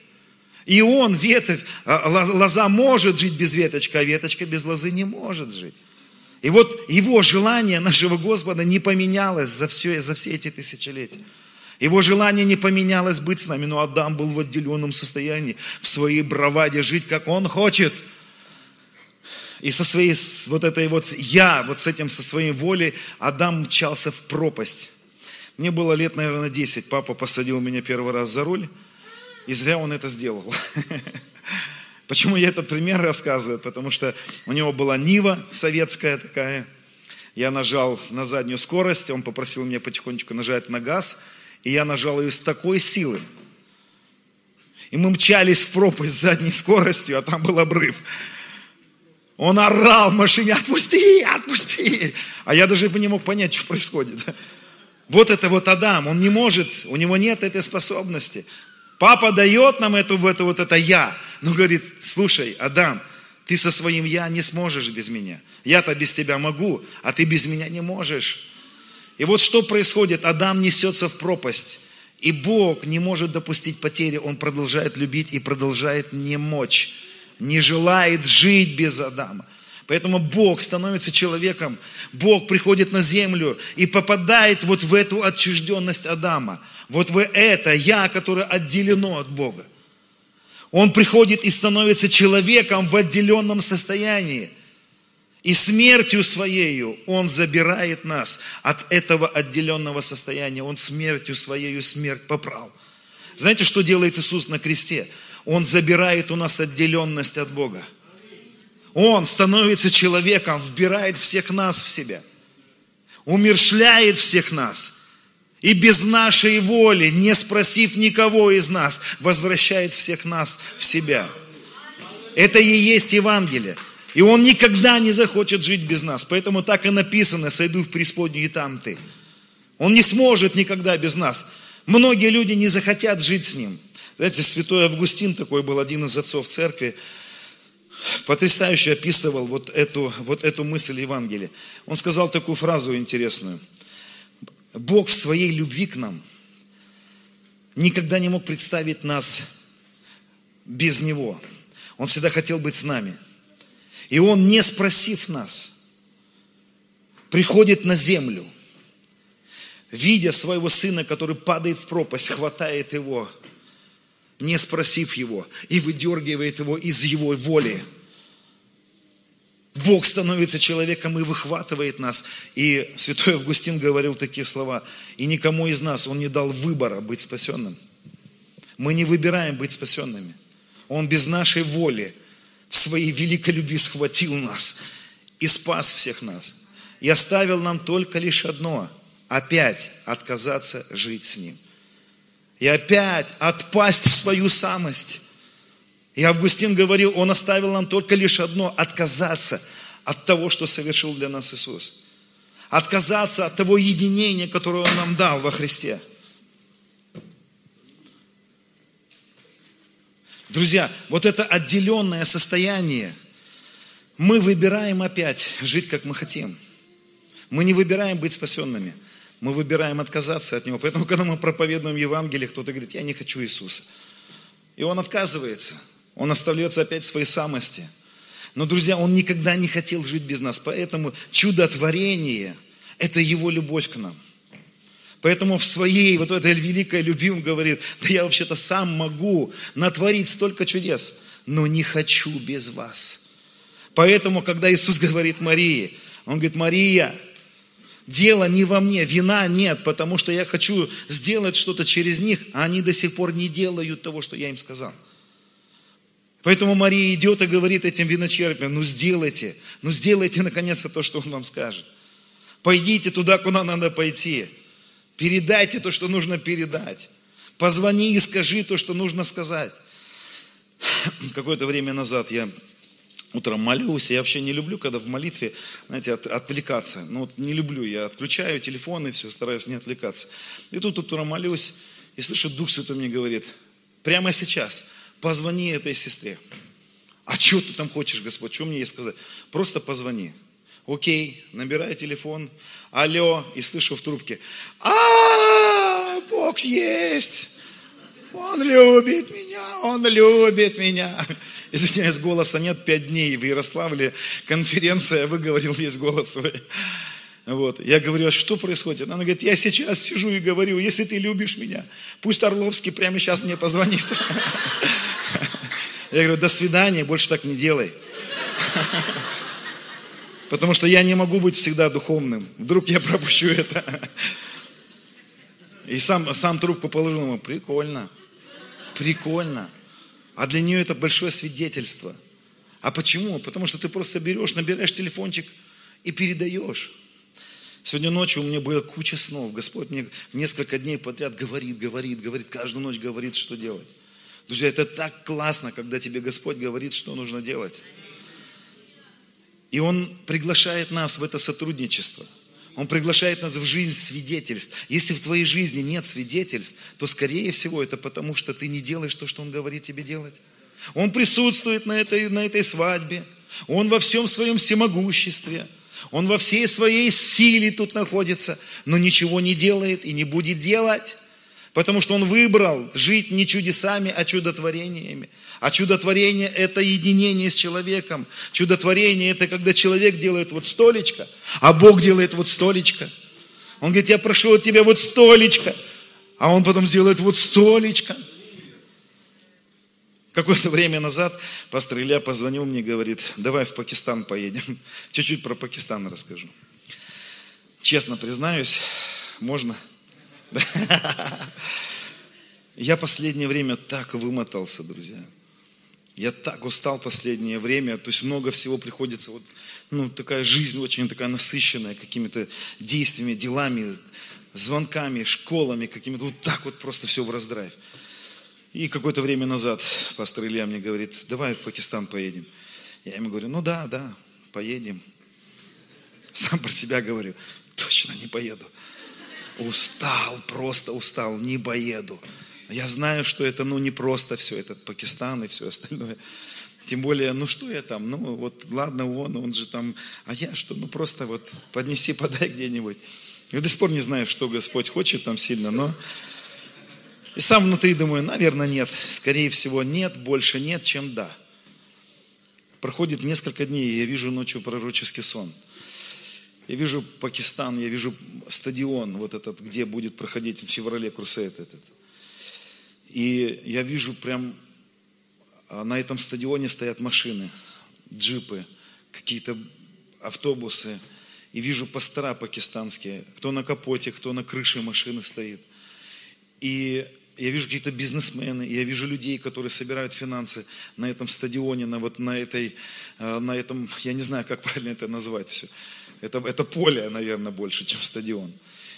И он, ветвь, а, лоза может жить без веточки, а веточка без лозы не может жить. И вот его желание нашего Господа не поменялось за все, за все эти тысячелетия. Его желание не поменялось быть с нами, но Адам был в отделенном состоянии, в своей браваде жить, как он хочет – и со своей, вот этой вот я, вот с этим, со своей волей, Адам мчался в пропасть. Мне было лет, наверное, 10. Папа посадил меня первый раз за руль, и зря он это сделал. Почему я этот пример рассказываю? Потому что у него была Нива советская такая. Я нажал на заднюю скорость, он попросил меня потихонечку нажать на газ, и я нажал ее с такой силой. И мы мчались в пропасть с задней скоростью, а там был обрыв. Он орал в машине, отпусти, отпусти. А я даже не мог понять, что происходит. Вот это вот Адам, он не может, у него нет этой способности. Папа дает нам эту, это вот это я. Но говорит, слушай, Адам, ты со своим я не сможешь без меня. Я-то без тебя могу, а ты без меня не можешь. И вот что происходит, Адам несется в пропасть. И Бог не может допустить потери, Он продолжает любить и продолжает не мочь не желает жить без Адама. Поэтому Бог становится человеком, Бог приходит на землю и попадает вот в эту отчужденность Адама, вот в это я, которое отделено от Бога. Он приходит и становится человеком в отделенном состоянии. И смертью своею Он забирает нас от этого отделенного состояния. Он смертью своею смерть поправ. Знаете, что делает Иисус на кресте? Он забирает у нас отделенность от Бога. Он становится человеком, вбирает всех нас в себя. Умершляет всех нас. И без нашей воли, не спросив никого из нас, возвращает всех нас в себя. Это и есть Евангелие. И Он никогда не захочет жить без нас. Поэтому так и написано, сойду в преисподнюю и там ты. Он не сможет никогда без нас. Многие люди не захотят жить с Ним. Знаете, святой Августин такой был один из отцов церкви, потрясающе описывал вот эту, вот эту мысль Евангелия. Он сказал такую фразу интересную. Бог в своей любви к нам никогда не мог представить нас без Него. Он всегда хотел быть с нами. И Он, не спросив нас, приходит на землю, видя своего сына, который падает в пропасть, хватает его – не спросив его, и выдергивает его из его воли. Бог становится человеком и выхватывает нас. И святой Августин говорил такие слова. И никому из нас Он не дал выбора быть спасенным. Мы не выбираем быть спасенными. Он без нашей воли в своей великой любви схватил нас и спас всех нас. И оставил нам только лишь одно – опять отказаться жить с Ним. И опять отпасть в свою самость. И Августин говорил, он оставил нам только лишь одно – отказаться от того, что совершил для нас Иисус. Отказаться от того единения, которое Он нам дал во Христе. Друзья, вот это отделенное состояние, мы выбираем опять жить, как мы хотим. Мы не выбираем быть спасенными. Мы выбираем отказаться от Него. Поэтому, когда мы проповедуем Евангелие, кто-то говорит, я не хочу Иисуса. И он отказывается. Он остается опять в своей самости. Но, друзья, он никогда не хотел жить без нас. Поэтому чудотворение – это его любовь к нам. Поэтому в своей вот этой великой любви он говорит, да я вообще-то сам могу натворить столько чудес, но не хочу без вас. Поэтому, когда Иисус говорит Марии, он говорит, Мария, дело не во мне, вина нет, потому что я хочу сделать что-то через них, а они до сих пор не делают того, что я им сказал. Поэтому Мария идет и говорит этим виночерпиям, ну сделайте, ну сделайте наконец-то то, что он вам скажет. Пойдите туда, куда надо пойти. Передайте то, что нужно передать. Позвони и скажи то, что нужно сказать. Какое-то время назад я утром молюсь, я вообще не люблю, когда в молитве, знаете, от, отвлекаться. Ну вот не люблю, я отключаю телефон и все, стараюсь не отвлекаться. И тут утром молюсь, и слышу, Дух Святой мне говорит, прямо сейчас, позвони этой сестре. А что ты там хочешь, Господь, что мне ей сказать? Просто позвони. Окей, набираю телефон, алло, и слышу в трубке, а, Бог есть, Он любит меня, Он любит меня. Извиняюсь, голоса нет, пять дней в Ярославле, конференция, выговорил весь голос свой. Вот. Я говорю, а что происходит? Она говорит, я сейчас сижу и говорю, если ты любишь меня, пусть Орловский прямо сейчас мне позвонит. Я говорю, до свидания, больше так не делай. Потому что я не могу быть всегда духовным. Вдруг я пропущу это. И сам, сам трубку положил ему. Прикольно. Прикольно. А для нее это большое свидетельство. А почему? Потому что ты просто берешь, набираешь телефончик и передаешь. Сегодня ночью у меня была куча снов. Господь мне несколько дней подряд говорит, говорит, говорит, каждую ночь говорит, что делать. Друзья, это так классно, когда тебе Господь говорит, что нужно делать. И Он приглашает нас в это сотрудничество. Он приглашает нас в жизнь свидетельств. Если в твоей жизни нет свидетельств, то, скорее всего, это потому, что ты не делаешь то, что Он говорит тебе делать. Он присутствует на этой, на этой свадьбе. Он во всем своем всемогуществе. Он во всей своей силе тут находится, но ничего не делает и не будет делать. Потому что он выбрал жить не чудесами, а чудотворениями. А чудотворение – это единение с человеком. Чудотворение – это когда человек делает вот столечко, а Бог делает вот столечко. Он говорит, я прошу от тебя вот столечко, а он потом сделает вот столечко. Какое-то время назад пастор Илья позвонил мне и говорит, давай в Пакистан поедем. Чуть-чуть про Пакистан расскажу. Честно признаюсь, можно? Я последнее время так вымотался, друзья. Я так устал последнее время, то есть много всего приходится, вот, ну, такая жизнь очень такая насыщенная какими-то действиями, делами, звонками, школами, какими-то, вот так вот просто все в раздрайв. И какое-то время назад пастор Илья мне говорит, давай в Пакистан поедем. Я ему говорю, ну да, да, поедем. Сам про себя говорю, точно не поеду. Устал, просто устал, не поеду. Я знаю, что это ну, не просто все, этот Пакистан и все остальное. Тем более, ну что я там, ну вот ладно, он, он же там, а я что, ну просто вот поднеси, подай где-нибудь. Я до сих пор не знаю, что Господь хочет там сильно, но и сам внутри думаю, наверное, нет. Скорее всего, нет, больше нет, чем да. Проходит несколько дней, и я вижу ночью пророческий сон. Я вижу Пакистан, я вижу стадион вот этот, где будет проходить в феврале крусейд этот. И я вижу прям а, на этом стадионе стоят машины, джипы, какие-то автобусы. И вижу пастора пакистанские, кто на капоте, кто на крыше машины стоит. И я вижу какие-то бизнесмены, я вижу людей, которые собирают финансы на этом стадионе, на вот на этой, а, на этом, я не знаю, как правильно это назвать все. Это, это поле, наверное, больше, чем стадион.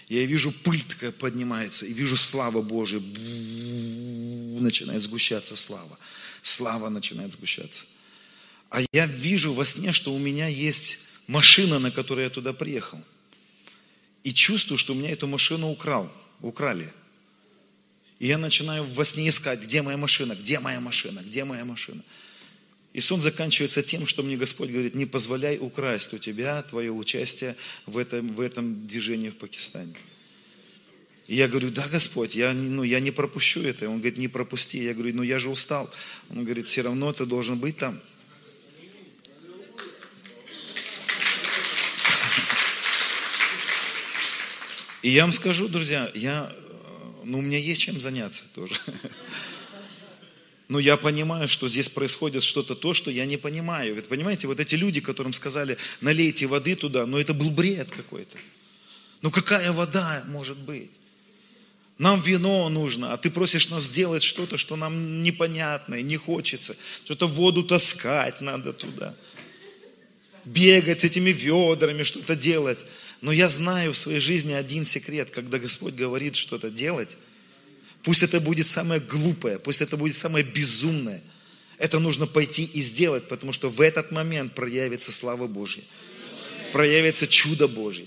Я вижу, пыль такая поднимается, и вижу слава Божия. Начинает сгущаться слава. Слава начинает сгущаться. А я вижу во сне, что у меня есть машина, на которой я туда приехал. И чувствую, что у меня эту машину украл, украли. И я начинаю во сне искать, где моя машина, где моя машина, где моя машина. И сон заканчивается тем, что мне Господь говорит, не позволяй украсть у тебя твое участие в этом, в этом движении в Пакистане. И я говорю, да, Господь, я, ну, я не пропущу это. Он говорит, не пропусти. Я говорю, ну я же устал. Он говорит, все равно ты должен быть там. И я вам скажу, друзья, я, ну, у меня есть чем заняться тоже. Но я понимаю, что здесь происходит что-то то, что я не понимаю. Вы понимаете, вот эти люди, которым сказали, налейте воды туда, но это был бред какой-то. Ну какая вода может быть? Нам вино нужно, а ты просишь нас сделать что-то, что нам непонятное, не хочется. Что-то воду таскать надо туда. Бегать этими ведрами, что-то делать. Но я знаю в своей жизни один секрет, когда Господь говорит что-то делать, пусть это будет самое глупое, пусть это будет самое безумное, это нужно пойти и сделать, потому что в этот момент проявится слава Божья, проявится чудо Божье.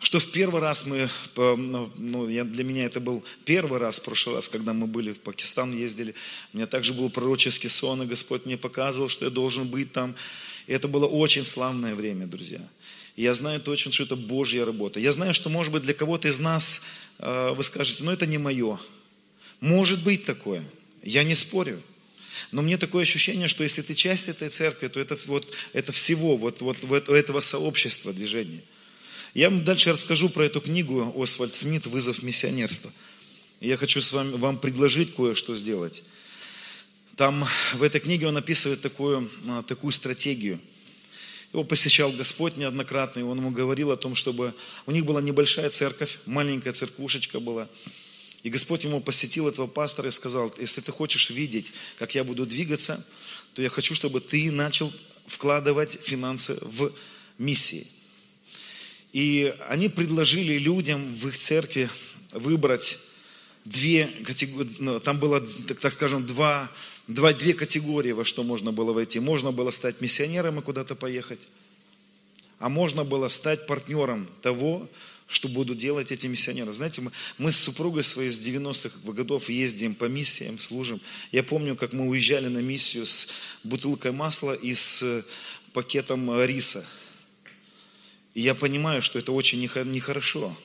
Что в первый раз мы, ну, ну для меня это был первый раз, в прошлый раз, когда мы были в Пакистан, ездили, у меня также был пророческий сон, и Господь мне показывал, что я должен быть там. И это было очень славное время, друзья. И я знаю точно, что это Божья работа. Я знаю, что, может быть, для кого-то из нас вы скажете, ну это не мое. Может быть такое. Я не спорю. Но мне такое ощущение, что если ты часть этой церкви, то это, вот, это всего, вот, вот, вот этого сообщества движения. Я вам дальше расскажу про эту книгу Освальд Смит «Вызов миссионерства». Я хочу с вами, вам предложить кое-что сделать. Там в этой книге он описывает такую, а, такую стратегию – его посещал Господь неоднократно, и он ему говорил о том, чтобы... У них была небольшая церковь, маленькая церквушечка была. И Господь ему посетил этого пастора и сказал, если ты хочешь видеть, как я буду двигаться, то я хочу, чтобы ты начал вкладывать финансы в миссии. И они предложили людям в их церкви выбрать две категории, ну, там было, так скажем, два два, две категории, во что можно было войти. Можно было стать миссионером и куда-то поехать, а можно было стать партнером того, что будут делать эти миссионеры. Знаете, мы, мы с супругой своей с 90-х годов ездим по миссиям, служим. Я помню, как мы уезжали на миссию с бутылкой масла и с э, пакетом риса. И я понимаю, что это очень нехорошо.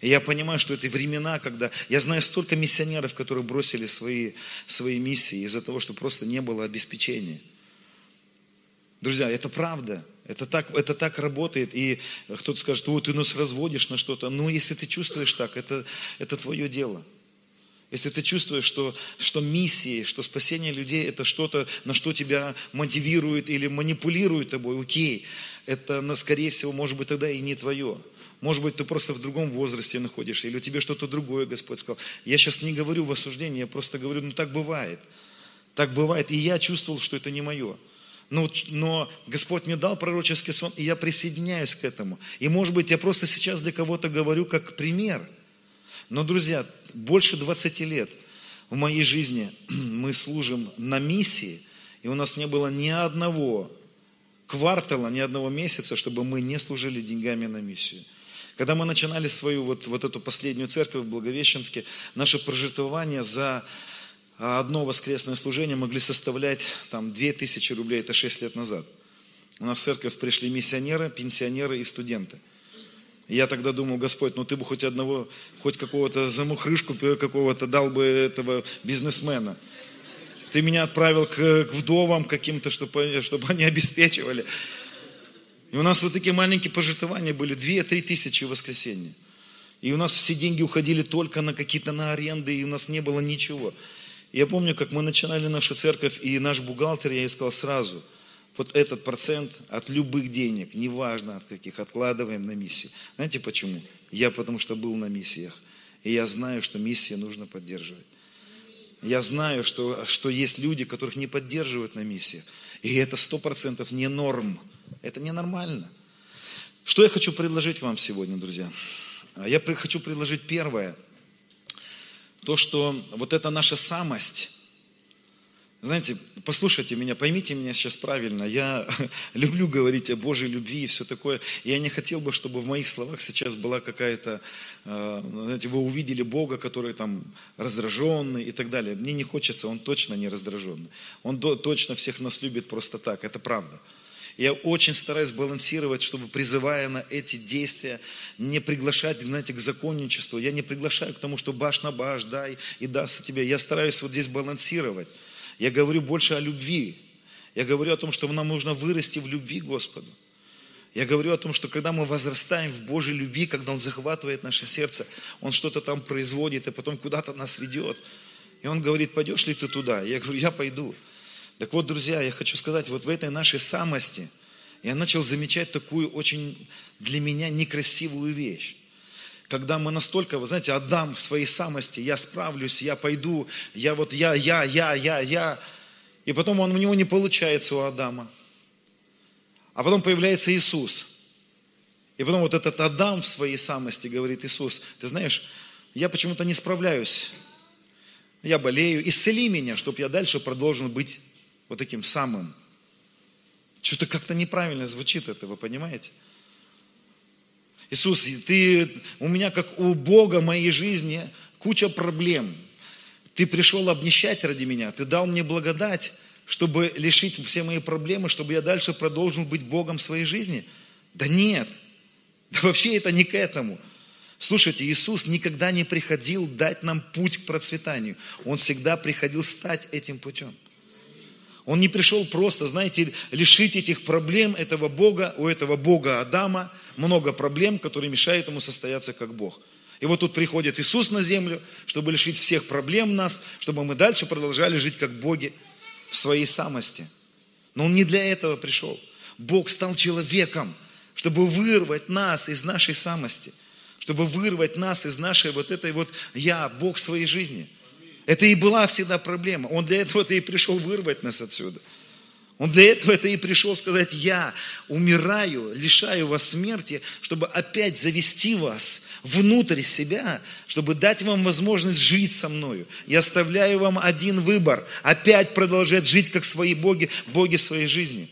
И я понимаю, что это времена, когда... Я знаю столько миссионеров, которые бросили свои, свои миссии из-за того, что просто не было обеспечения. Друзья, это правда. Это так, это так работает. И кто-то скажет, о, ты нас разводишь на что-то. Ну, если ты чувствуешь так, это, это твое дело. Если ты чувствуешь, что, что миссии, что спасение людей это что-то, на что тебя мотивирует или манипулирует тобой, окей, это, скорее всего, может быть тогда и не твое. Может быть, ты просто в другом возрасте находишься, или у тебя что-то другое Господь сказал. Я сейчас не говорю в осуждении, я просто говорю, ну так бывает. Так бывает. И я чувствовал, что это не мое. Но, но Господь мне дал пророческий сон, и я присоединяюсь к этому. И может быть, я просто сейчас для кого-то говорю как пример. Но, друзья, больше 20 лет в моей жизни мы служим на миссии, и у нас не было ни одного квартала, ни одного месяца, чтобы мы не служили деньгами на миссию. Когда мы начинали свою вот, вот эту последнюю церковь в Благовещенске, наше прожитывание за одно воскресное служение могли составлять там 2000 рублей, это 6 лет назад. У нас в церковь пришли миссионеры, пенсионеры и студенты. Я тогда думал, Господь, ну ты бы хоть одного, хоть какого-то замухрышку какого-то дал бы этого бизнесмена. Ты меня отправил к, к вдовам каким-то, чтобы, чтобы они обеспечивали. И у нас вот такие маленькие пожертвования были, 2-3 тысячи в воскресенье. И у нас все деньги уходили только на какие-то на аренды, и у нас не было ничего. Я помню, как мы начинали нашу церковь, и наш бухгалтер, я ей сказал сразу, вот этот процент от любых денег, неважно от каких, откладываем на миссии. Знаете почему? Я потому что был на миссиях. И я знаю, что миссии нужно поддерживать. Я знаю, что, что есть люди, которых не поддерживают на миссиях. И это сто процентов не норм. Это ненормально. Что я хочу предложить вам сегодня, друзья? Я хочу предложить первое. То, что вот эта наша самость, знаете, послушайте меня, поймите меня сейчас правильно. Я люблю говорить о Божьей любви и все такое. Я не хотел бы, чтобы в моих словах сейчас была какая-то, э, знаете, вы увидели Бога, который там раздраженный и так далее. Мне не хочется, Он точно не раздраженный. Он точно всех нас любит просто так, это правда. Я очень стараюсь балансировать, чтобы призывая на эти действия, не приглашать, знаете, к законничеству. Я не приглашаю к тому, что баш на баш, дай и даст тебе. Я стараюсь вот здесь балансировать. Я говорю больше о любви. Я говорю о том, что нам нужно вырасти в любви Господу. Я говорю о том, что когда мы возрастаем в Божьей любви, когда Он захватывает наше сердце, Он что-то там производит, и потом куда-то нас ведет. И Он говорит, пойдешь ли ты туда? Я говорю, я пойду. Так вот, друзья, я хочу сказать, вот в этой нашей самости я начал замечать такую очень для меня некрасивую вещь когда мы настолько, вы знаете, отдам в своей самости, я справлюсь, я пойду, я вот я, я, я, я, я. И потом он, у него не получается у Адама. А потом появляется Иисус. И потом вот этот Адам в своей самости говорит, Иисус, ты знаешь, я почему-то не справляюсь. Я болею, исцели меня, чтобы я дальше продолжил быть вот таким самым. Что-то как-то неправильно звучит это, вы понимаете? Иисус, ты, у меня как у Бога моей жизни куча проблем. Ты пришел обнищать ради меня, ты дал мне благодать, чтобы лишить все мои проблемы, чтобы я дальше продолжил быть Богом своей жизни. Да нет, да вообще это не к этому. Слушайте, Иисус никогда не приходил дать нам путь к процветанию. Он всегда приходил стать этим путем. Он не пришел просто, знаете, лишить этих проблем этого Бога, у этого Бога Адама, много проблем, которые мешают ему состояться как Бог. И вот тут приходит Иисус на землю, чтобы лишить всех проблем нас, чтобы мы дальше продолжали жить как боги в своей самости. Но Он не для этого пришел. Бог стал человеком, чтобы вырвать нас из нашей самости, чтобы вырвать нас из нашей вот этой вот «я, Бог своей жизни». Это и была всегда проблема. Он для этого-то и пришел вырвать нас отсюда. Он для этого это и пришел сказать, я умираю, лишаю вас смерти, чтобы опять завести вас внутрь себя, чтобы дать вам возможность жить со мною. Я оставляю вам один выбор, опять продолжать жить как свои боги, боги своей жизни.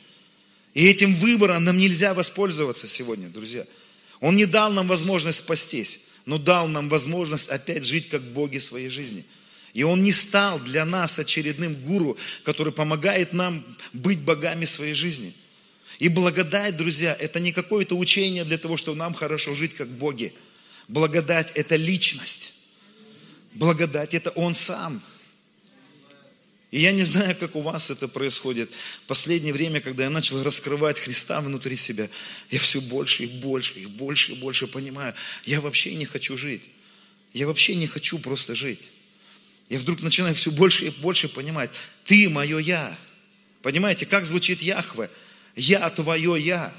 И этим выбором нам нельзя воспользоваться сегодня, друзья. Он не дал нам возможность спастись, но дал нам возможность опять жить как боги своей жизни – и он не стал для нас очередным гуру, который помогает нам быть богами своей жизни. И благодать, друзья, это не какое-то учение для того, чтобы нам хорошо жить как боги. Благодать – это личность. Благодать – это Он сам. И я не знаю, как у вас это происходит. Последнее время, когда я начал раскрывать Христа внутри себя, я все больше и больше, и больше и больше понимаю, я вообще не хочу жить. Я вообще не хочу просто жить. Я вдруг начинаю все больше и больше понимать, ты мое я. Понимаете, как звучит Яхве? Я твое я.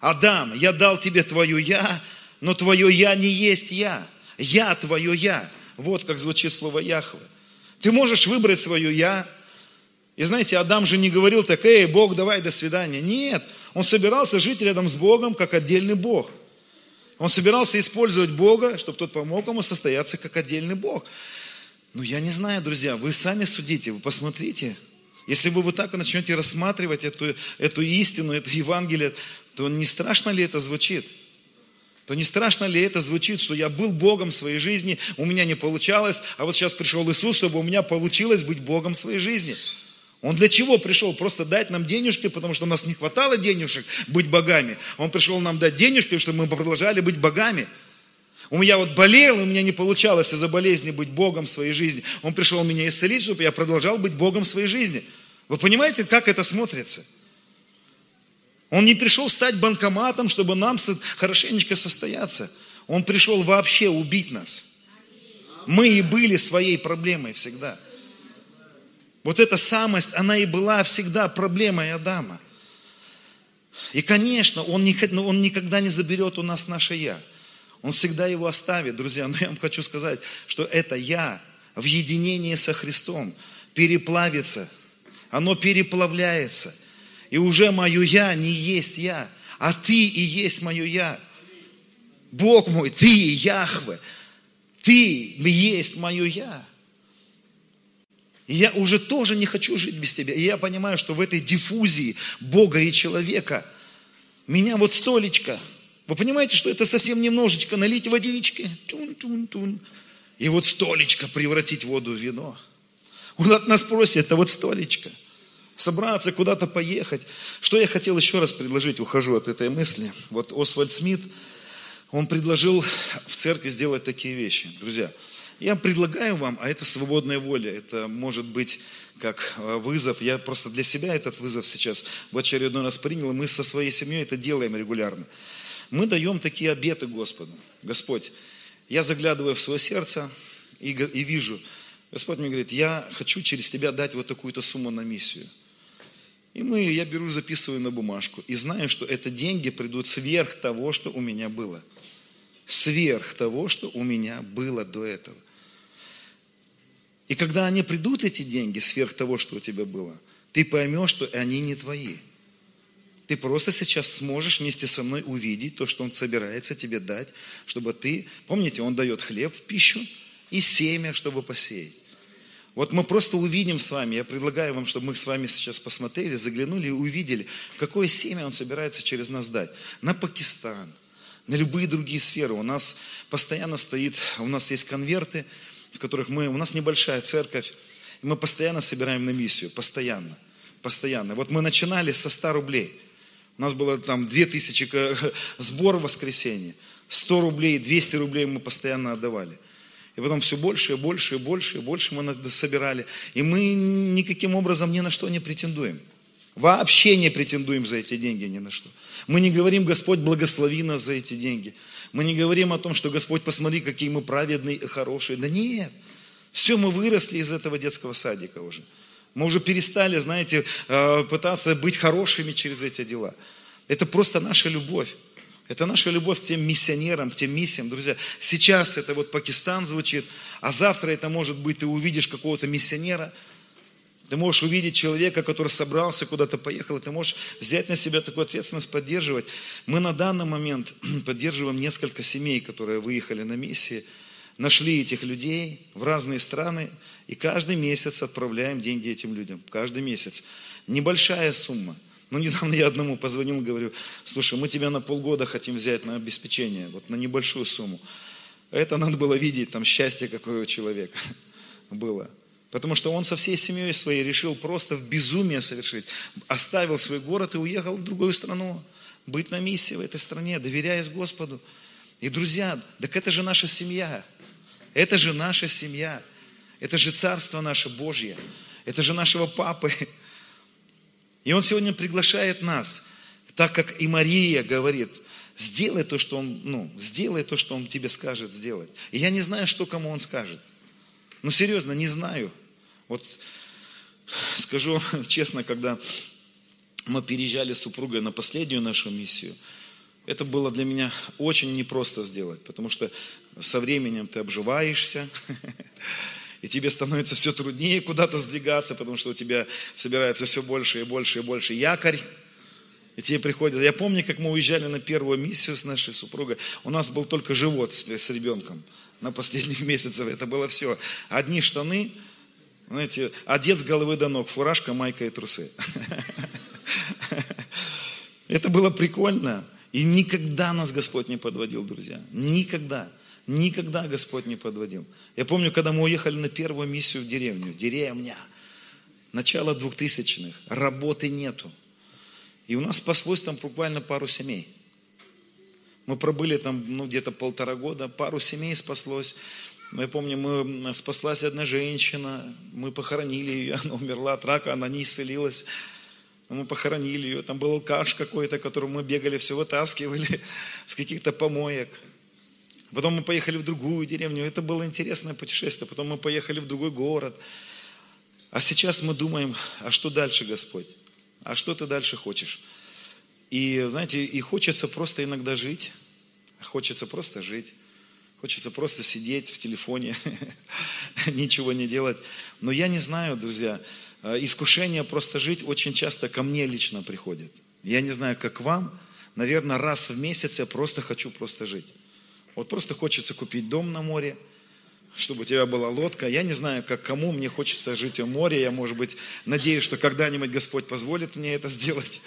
Адам, я дал тебе твое я, но твое я не есть я. Я твое я. Вот как звучит слово Яхве. Ты можешь выбрать свое я. И знаете, Адам же не говорил так, эй, Бог, давай, до свидания. Нет, он собирался жить рядом с Богом, как отдельный Бог. Он собирался использовать Бога, чтобы тот помог ему состояться как отдельный Бог. Ну, я не знаю, друзья, вы сами судите, вы посмотрите. Если вы вот так начнете рассматривать эту, эту истину, это Евангелие, то не страшно ли это звучит? То не страшно ли это звучит, что я был Богом в своей жизни, у меня не получалось, а вот сейчас пришел Иисус, чтобы у меня получилось быть Богом в своей жизни. Он для чего пришел? Просто дать нам денежки, потому что у нас не хватало денежек быть богами. Он пришел нам дать денежки, чтобы мы продолжали быть богами. У меня вот болел, у меня не получалось из-за болезни быть Богом в своей жизни. Он пришел меня исцелить, чтобы я продолжал быть Богом в своей жизни. Вы понимаете, как это смотрится? Он не пришел стать банкоматом, чтобы нам хорошенечко состояться. Он пришел вообще убить нас. Мы и были своей проблемой всегда. Вот эта самость, она и была всегда проблемой Адама. И, конечно, он, он никогда не заберет у нас наше «я». Он всегда его оставит, друзья. Но я вам хочу сказать, что это «я» в единении со Христом переплавится. Оно переплавляется. И уже мое «я» не есть «я», а ты и есть мое «я». Бог мой, ты Яхве, ты есть мое «я». И я уже тоже не хочу жить без тебя. И я понимаю, что в этой диффузии Бога и человека меня вот столечко. Вы понимаете, что это совсем немножечко налить водички. Тун-тун-тун. И вот столечко превратить воду в вино. Он от нас просит, это вот столечко. Собраться, куда-то поехать. Что я хотел еще раз предложить, ухожу от этой мысли. Вот Освальд Смит, он предложил в церкви сделать такие вещи. Друзья, я предлагаю вам, а это свободная воля, это может быть как э, вызов. Я просто для себя этот вызов сейчас в очередной раз принял, мы со своей семьей это делаем регулярно. Мы даем такие обеты Господу. Господь, я заглядываю в свое сердце и, и вижу, Господь мне говорит, я хочу через тебя дать вот такую-то сумму на миссию. И мы, я беру, записываю на бумажку и знаю, что это деньги придут сверх того, что у меня было. Сверх того, что у меня было до этого. И когда они придут, эти деньги, сверх того, что у тебя было, ты поймешь, что они не твои. Ты просто сейчас сможешь вместе со мной увидеть то, что Он собирается тебе дать, чтобы ты, помните, Он дает хлеб в пищу и семя, чтобы посеять. Вот мы просто увидим с вами, я предлагаю вам, чтобы мы с вами сейчас посмотрели, заглянули и увидели, какое семя Он собирается через нас дать. На Пакистан, на любые другие сферы. У нас постоянно стоит, у нас есть конверты, в которых мы, у нас небольшая церковь, и мы постоянно собираем на миссию, постоянно, постоянно. Вот мы начинали со 100 рублей. У нас было там 2000 сбор в воскресенье. 100 рублей, 200 рублей мы постоянно отдавали. И потом все больше и больше и больше и больше мы собирали. И мы никаким образом ни на что не претендуем. Вообще не претендуем за эти деньги ни на что. Мы не говорим, Господь, благослови нас за эти деньги. Мы не говорим о том, что Господь, посмотри, какие мы праведные и хорошие. Да нет. Все, мы выросли из этого детского садика уже. Мы уже перестали, знаете, э, пытаться быть хорошими через эти дела. Это просто наша любовь. Это наша любовь к тем миссионерам, к тем миссиям. Друзья, сейчас это вот Пакистан звучит, а завтра это может быть, ты увидишь какого-то миссионера – ты можешь увидеть человека, который собрался, куда-то поехал, и ты можешь взять на себя такую ответственность, поддерживать. Мы на данный момент поддерживаем несколько семей, которые выехали на миссии, нашли этих людей в разные страны, и каждый месяц отправляем деньги этим людям. Каждый месяц. Небольшая сумма. Но недавно я одному позвонил, говорю, слушай, мы тебя на полгода хотим взять на обеспечение, вот на небольшую сумму. Это надо было видеть, там счастье какое у человека было. Потому что он со всей семьей своей решил просто в безумие совершить. Оставил свой город и уехал в другую страну. Быть на миссии в этой стране, доверяясь Господу. И, друзья, так это же наша семья. Это же наша семья. Это же царство наше Божье. Это же нашего папы. И он сегодня приглашает нас, так как и Мария говорит, сделай то, что он, ну, сделай то, что он тебе скажет сделать. И я не знаю, что кому он скажет. Ну, серьезно, не знаю. Вот скажу честно, когда мы переезжали с супругой на последнюю нашу миссию, это было для меня очень непросто сделать, потому что со временем ты обживаешься, и тебе становится все труднее куда-то сдвигаться, потому что у тебя собирается все больше и больше и больше якорь, и тебе приходят. Я помню, как мы уезжали на первую миссию с нашей супругой, у нас был только живот с, с ребенком на последних месяцах, это было все. Одни штаны, знаете, одет с головы до ног, фуражка, майка и трусы. Это было прикольно. И никогда нас Господь не подводил, друзья. Никогда. Никогда Господь не подводил. Я помню, когда мы уехали на первую миссию в деревню. Деревня. Начало двухтысячных. Работы нету. И у нас спаслось там буквально пару семей. Мы пробыли там ну, где-то полтора года, пару семей спаслось. Я помню, мы, спаслась одна женщина, мы похоронили ее, она умерла от рака, она не исцелилась. Мы похоронили ее, там был алкаш какой-то, которого мы бегали, все вытаскивали с каких-то помоек. Потом мы поехали в другую деревню. Это было интересное путешествие. Потом мы поехали в другой город. А сейчас мы думаем, а что дальше, Господь? А что ты дальше хочешь? И, знаете, и хочется просто иногда жить. Хочется просто жить. Хочется просто сидеть в телефоне, ничего не делать. Но я не знаю, друзья, искушение просто жить очень часто ко мне лично приходит. Я не знаю, как вам, наверное, раз в месяц я просто хочу просто жить. Вот просто хочется купить дом на море, чтобы у тебя была лодка. Я не знаю, как кому мне хочется жить у моря. Я, может быть, надеюсь, что когда-нибудь Господь позволит мне это сделать.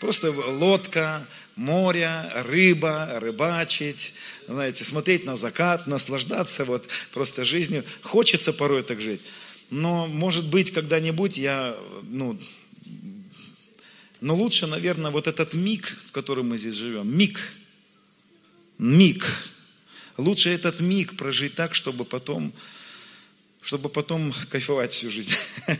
Просто лодка, море, рыба, рыбачить, знаете, смотреть на закат, наслаждаться вот просто жизнью. Хочется порой так жить. Но, может быть, когда-нибудь я, ну, но лучше, наверное, вот этот миг, в котором мы здесь живем, миг, миг, Лучше этот миг прожить так, чтобы потом, чтобы потом кайфовать всю жизнь.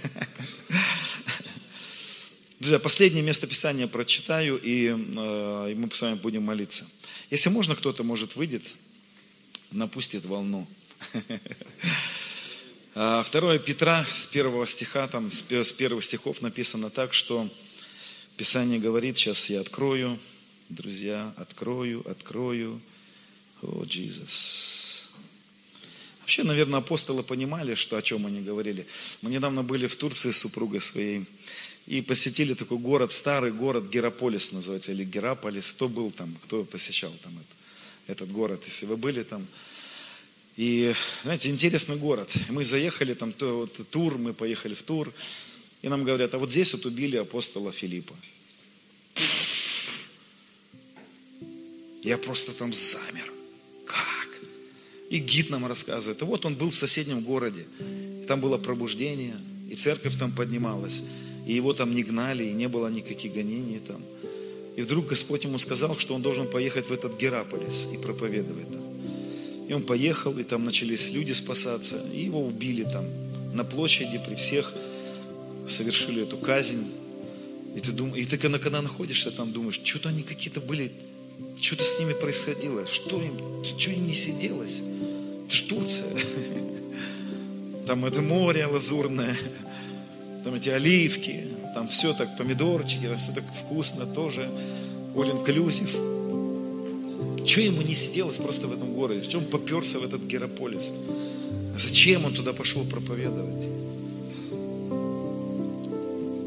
Друзья, последнее место Писания прочитаю, и, э, и мы с вами будем молиться. Если можно, кто-то, может, выйдет, напустит волну. А, второе Петра с первого стиха, там с первых стихов написано так, что Писание говорит, сейчас я открою, друзья, открою, открою, о, Иисус. Вообще, наверное, апостолы понимали, что, о чем они говорили. Мы недавно были в Турции с супругой своей и посетили такой город, старый город Гераполис называется, или Гераполис. Кто был там, кто посещал там это, этот город, если вы были там. И, знаете, интересный город. Мы заехали там, то, вот, тур, мы поехали в тур, и нам говорят, а вот здесь вот убили апостола Филиппа. Я просто там замер. И гид нам рассказывает. И вот он был в соседнем городе. Там было пробуждение, и церковь там поднималась. И его там не гнали, и не было никаких гонений там. И вдруг Господь ему сказал, что он должен поехать в этот Гераполис и проповедовать там. И он поехал, и там начались люди спасаться, и его убили там на площади при всех, совершили эту казнь. И ты, дум... и ты когда, когда находишься там, думаешь, что-то они какие-то были, что-то с ними происходило, что им, что им не сиделось. Это ж Турция. Там это море лазурное, там эти оливки, там все так, помидорчики, все так вкусно тоже, all inclusive. Что ему не сиделось просто в этом городе? Чем поперся в этот Герополис? Зачем он туда пошел проповедовать?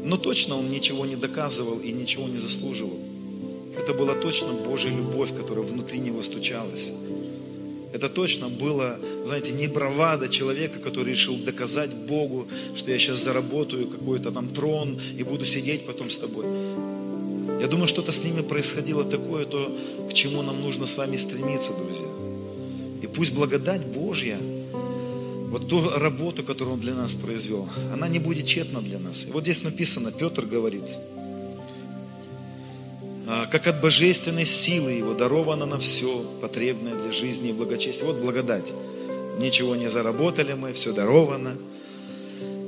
Но точно он ничего не доказывал и ничего не заслуживал. Это была точно Божья любовь, которая внутри него стучалась. Это точно было, знаете, не бравада человека, который решил доказать Богу, что я сейчас заработаю какой-то там трон и буду сидеть потом с тобой. Я думаю, что-то с ними происходило такое, то, к чему нам нужно с вами стремиться, друзья. И пусть благодать Божья, вот ту работу, которую Он для нас произвел, она не будет тщетна для нас. И вот здесь написано, Петр говорит, а, как от божественной силы Его даровано на все потребное для жизни и благочестия. Вот благодать. Ничего не заработали мы, все даровано.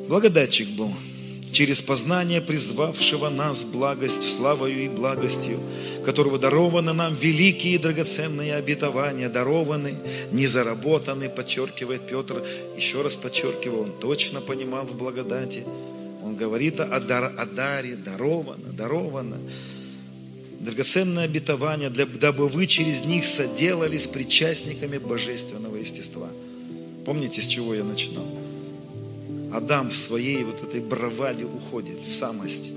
Благодатчик был, через познание призвавшего нас благостью, славою и благостью, которого дарованы нам великие и драгоценные обетования, дарованы, не заработаны, подчеркивает Петр, еще раз подчеркиваю, он точно понимал в благодати. Он говорит о, дар, о даре, даровано, даровано драгоценное обетование, для, дабы вы через них соделались причастниками божественного естества. Помните, с чего я начинал? Адам в своей вот этой браваде уходит в самость.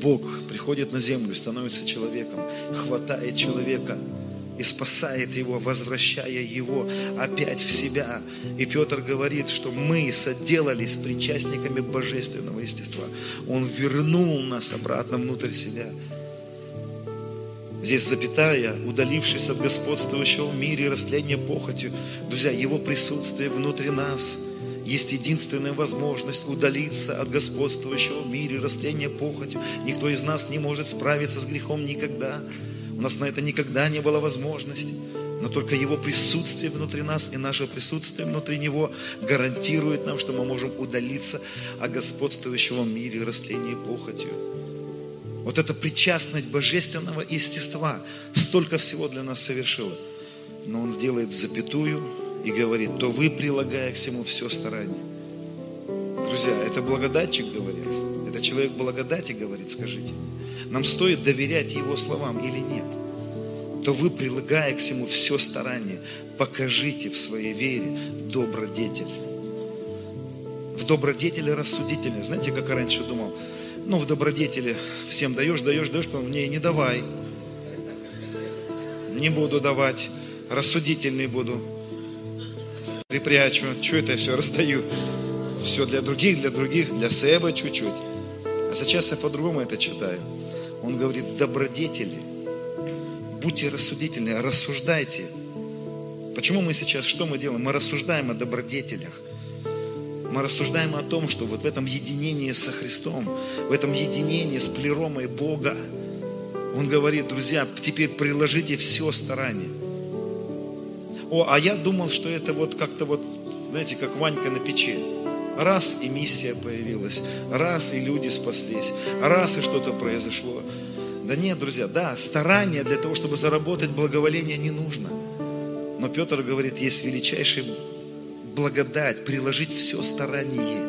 Бог приходит на землю, становится человеком, хватает человека и спасает его, возвращая его опять в себя. И Петр говорит, что мы соделались причастниками божественного естества. Он вернул нас обратно внутрь себя. Здесь запятая, удалившись от господствующего в мире и растления похотью. Друзья, Его присутствие внутри нас есть единственная возможность удалиться от господствующего в мире растления похотью. Никто из нас не может справиться с грехом никогда. У нас на это никогда не было возможности. Но только Его присутствие внутри нас и наше присутствие внутри Него гарантирует нам, что мы можем удалиться от господствующего в мире растления похотью. Вот эта причастность божественного естества столько всего для нас совершила. но он сделает запятую и говорит, то вы, прилагая к всему все старание. Друзья, это благодатчик говорит. Это человек благодати говорит, скажите. Нам стоит доверять его словам или нет? То вы, прилагая к всему все старание, покажите в своей вере добродетель. В добродетели рассудительность. Знаете, как я раньше думал? Ну, в добродетели всем даешь, даешь, даешь, потом мне не давай. Не буду давать. Рассудительный буду. Припрячу. Что это я все раздаю? Все для других, для других, для себя чуть-чуть. А сейчас я по-другому это читаю. Он говорит, добродетели. Будьте рассудительны, рассуждайте. Почему мы сейчас, что мы делаем? Мы рассуждаем о добродетелях. Мы рассуждаем о том, что вот в этом единении со Христом, в этом единении с плеромой Бога, Он говорит, друзья, теперь приложите все старание. О, а я думал, что это вот как-то вот, знаете, как Ванька на печи. Раз и миссия появилась, раз и люди спаслись, раз и что-то произошло. Да нет, друзья, да, старание для того, чтобы заработать благоволение не нужно. Но Петр говорит, есть величайший благодать, приложить все старание,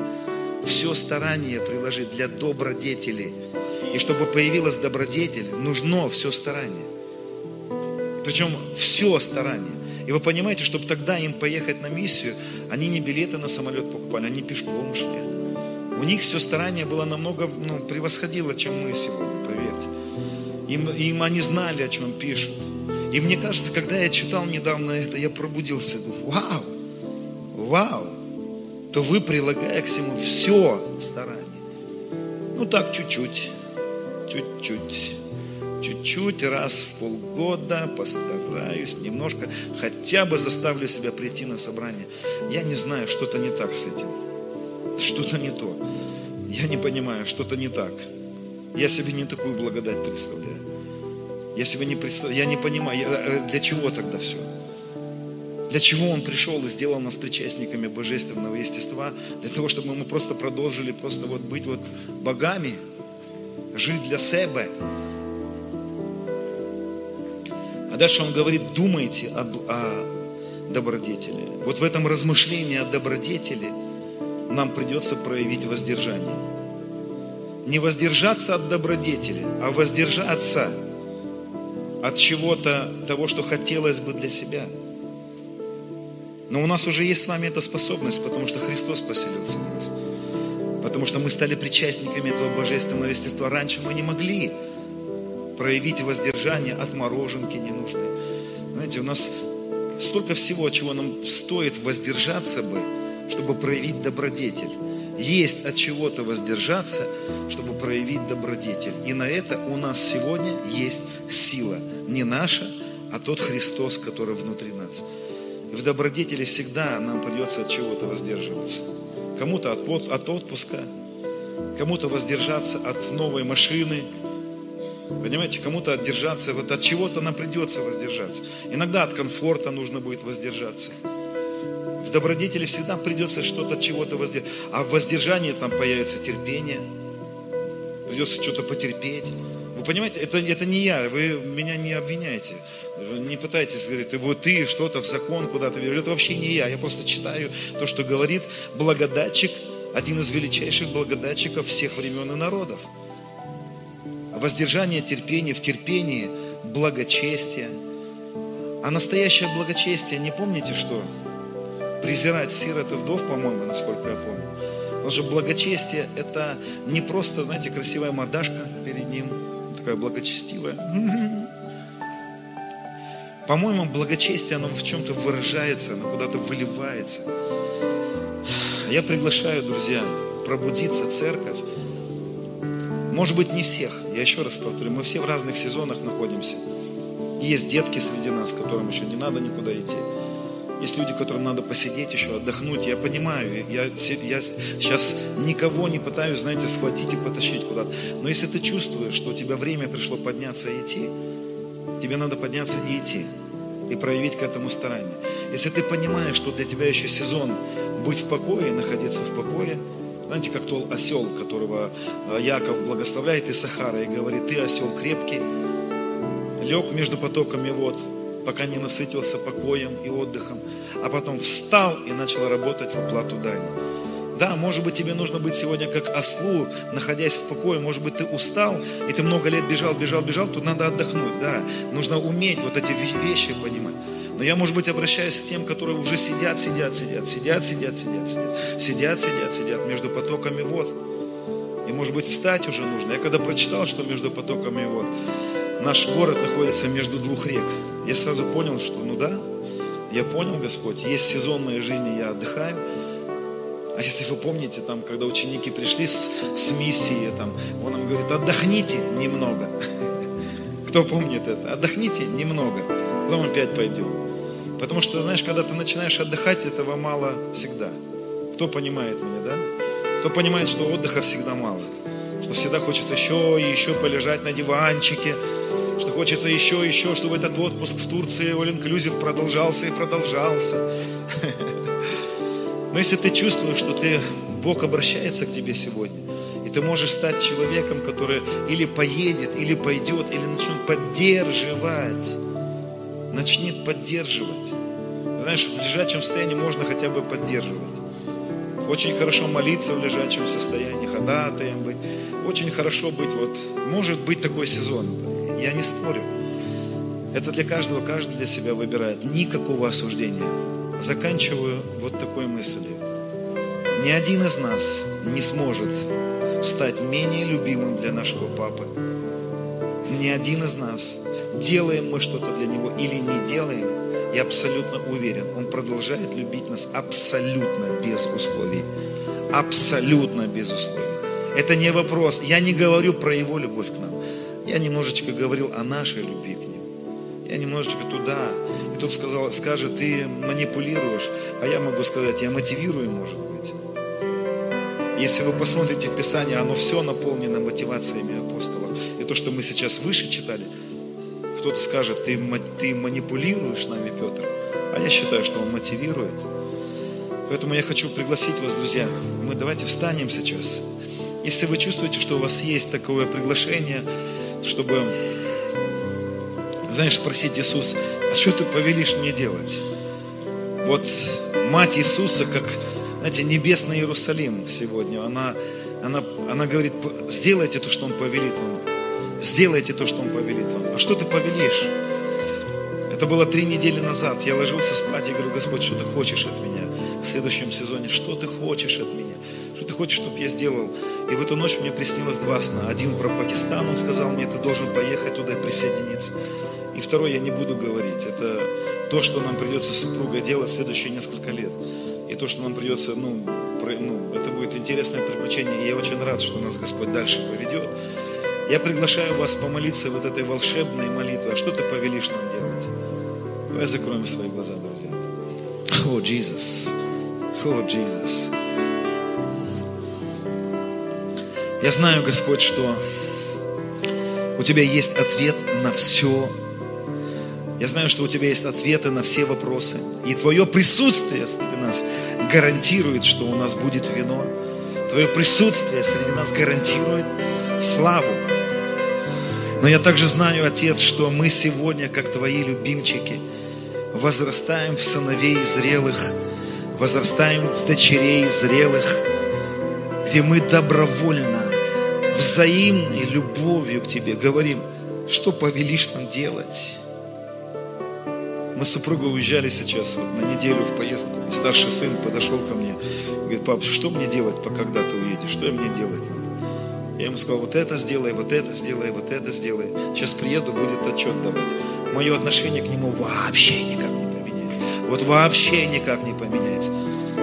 все старание приложить для добродетели. И чтобы появилась добродетель, нужно все старание. Причем все старание. И вы понимаете, чтобы тогда им поехать на миссию, они не билеты на самолет покупали, они пешком шли. У них все старание было намного, ну, превосходило, чем мы сегодня, поверьте. Им, им они знали, о чем пишут. И мне кажется, когда я читал недавно это, я пробудился. Думаю, вау, вау, то вы, прилагая к всему все старание. Ну так, чуть-чуть, чуть-чуть, чуть-чуть, раз в полгода постараюсь немножко, хотя бы заставлю себя прийти на собрание. Я не знаю, что-то не так с этим. Что-то не то. Я не понимаю, что-то не так. Я себе не такую благодать представляю. Я себе не представляю, я не понимаю, я, э, для чего тогда все? Для чего Он пришел и сделал нас причастниками божественного естества? Для того, чтобы мы просто продолжили просто вот быть вот богами, жить для себя. А дальше Он говорит, думайте об, о добродетели. Вот в этом размышлении о добродетели нам придется проявить воздержание. Не воздержаться от добродетели, а воздержаться от чего-то, того, что хотелось бы для себя – но у нас уже есть с вами эта способность, потому что Христос поселился в нас. Потому что мы стали причастниками этого божественного естества. Раньше мы не могли проявить воздержание от мороженки ненужной. Знаете, у нас столько всего, чего нам стоит воздержаться бы, чтобы проявить добродетель. Есть от чего-то воздержаться, чтобы проявить добродетель. И на это у нас сегодня есть сила. Не наша, а тот Христос, который внутри нас в добродетели всегда нам придется от чего-то воздерживаться. Кому-то от, от отпуска, кому-то воздержаться от новой машины, Понимаете, кому-то отдержаться, вот от чего-то нам придется воздержаться. Иногда от комфорта нужно будет воздержаться. В добродетели всегда придется что-то от чего-то воздержаться. А в воздержании там появится терпение. Придется что-то потерпеть. Вы понимаете, это, это не я, вы меня не обвиняете. Вы не пытайтесь говорить, вот ты что-то в закон куда-то веришь. Это вообще не я. Я просто читаю то, что говорит благодатчик, один из величайших благодатчиков всех времен и народов. Воздержание терпения, в терпении благочестие. А настоящее благочестие, не помните что? Презирать сирот и вдов, по-моему, насколько я помню. Потому что благочестие – это не просто, знаете, красивая мордашка перед ним, такая благочестивая. По-моему, благочестие, оно в чем-то выражается, оно куда-то выливается. Я приглашаю, друзья, пробудиться церковь. Может быть, не всех. Я еще раз повторю, мы все в разных сезонах находимся. Есть детки среди нас, которым еще не надо никуда идти. Есть люди, которым надо посидеть еще, отдохнуть. Я понимаю, я, я сейчас никого не пытаюсь, знаете, схватить и потащить куда-то. Но если ты чувствуешь, что у тебя время пришло подняться и идти, тебе надо подняться и идти. И проявить к этому старание. Если ты понимаешь, что для тебя еще сезон быть в покое, находиться в покое, знаете, как тот осел, которого э, Яков благословляет из Сахара и говорит, ты осел крепкий, лег между потоками вод, пока не насытился покоем и отдыхом, а потом встал и начал работать в оплату дани. Да, может быть, тебе нужно быть сегодня как ослу, находясь в покое. Может быть, ты устал, и ты много лет бежал, бежал, бежал. Тут надо отдохнуть, да. Нужно уметь вот эти вещи понимать. Но я, может быть, обращаюсь к тем, которые уже сидят, сидят, сидят, сидят, сидят, сидят, сидят, сидят, сидят, сидят между потоками вод. И, может быть, встать уже нужно. Я когда прочитал, что между потоками вод, наш город находится между двух рек, я сразу понял, что, ну да, я понял, Господь, есть сезон моей жизни, я отдыхаю, а если вы помните, там, когда ученики пришли с, с миссией, там, он им говорит, отдохните немного. Кто помнит это? Отдохните немного, потом опять пойдем. Потому что, знаешь, когда ты начинаешь отдыхать, этого мало всегда. Кто понимает меня, да? Кто понимает, что отдыха всегда мало. Что всегда хочется еще и еще полежать на диванчике, что хочется еще и еще, чтобы этот отпуск в Турции, all inclusive продолжался и продолжался. Но если ты чувствуешь, что ты, Бог обращается к тебе сегодня, и ты можешь стать человеком, который или поедет, или пойдет, или начнет поддерживать, начнет поддерживать. Знаешь, в лежачем состоянии можно хотя бы поддерживать. Очень хорошо молиться в лежачем состоянии, ходатаем быть. Очень хорошо быть, вот, может быть такой сезон. Я не спорю. Это для каждого, каждый для себя выбирает. Никакого осуждения заканчиваю вот такой мыслью. Ни один из нас не сможет стать менее любимым для нашего папы. Ни один из нас. Делаем мы что-то для него или не делаем, я абсолютно уверен, он продолжает любить нас абсолютно без условий. Абсолютно без условий. Это не вопрос. Я не говорю про его любовь к нам. Я немножечко говорил о нашей любви к нему. Я немножечко туда, и тут сказал, скажет, ты манипулируешь, а я могу сказать, я мотивирую, может быть. Если вы посмотрите в Писание, оно все наполнено мотивациями апостолов. И то, что мы сейчас выше читали, кто-то скажет, ты, ты манипулируешь нами, Петр. А я считаю, что он мотивирует. Поэтому я хочу пригласить вас, друзья. Мы давайте встанем сейчас. Если вы чувствуете, что у вас есть такое приглашение, чтобы, знаешь, спросить Иисус, а что ты повелишь мне делать? Вот мать Иисуса, как, знаете, небесный Иерусалим сегодня, она, она, она говорит, сделайте то, что Он повелит вам. Сделайте то, что Он повелит вам. А что ты повелишь? Это было три недели назад. Я ложился спать и говорю, Господь, что ты хочешь от меня в следующем сезоне? Что ты хочешь от меня? Что ты хочешь, чтобы я сделал? И в эту ночь мне приснилось два сна. Один про Пакистан, он сказал мне, ты должен поехать туда и присоединиться. И второе, я не буду говорить. Это то, что нам придется с супругой делать следующие несколько лет. И то, что нам придется, ну, про, ну, это будет интересное приключение. И я очень рад, что нас Господь дальше поведет. Я приглашаю вас помолиться вот этой волшебной молитвой. А что ты повелишь нам делать? Давай закроем свои глаза, друзья. О, Иисус. О, Иисус. Я знаю, Господь, что у Тебя есть ответ на все я знаю, что у тебя есть ответы на все вопросы. И твое присутствие среди нас гарантирует, что у нас будет вино. Твое присутствие среди нас гарантирует славу. Но я также знаю, Отец, что мы сегодня, как Твои любимчики, возрастаем в сыновей зрелых, возрастаем в дочерей зрелых, где мы добровольно, взаимной любовью к Тебе говорим, что повелишь нам делать. Мы с супругой уезжали сейчас вот, на неделю в поездку. И старший сын подошел ко мне и говорит, пап, что мне делать, когда ты уедешь? Что мне делать надо? Я ему сказал, вот это сделай, вот это сделай, вот это сделай. Сейчас приеду, будет отчет давать. Мое отношение к нему вообще никак не поменяется. Вот вообще никак не поменяется.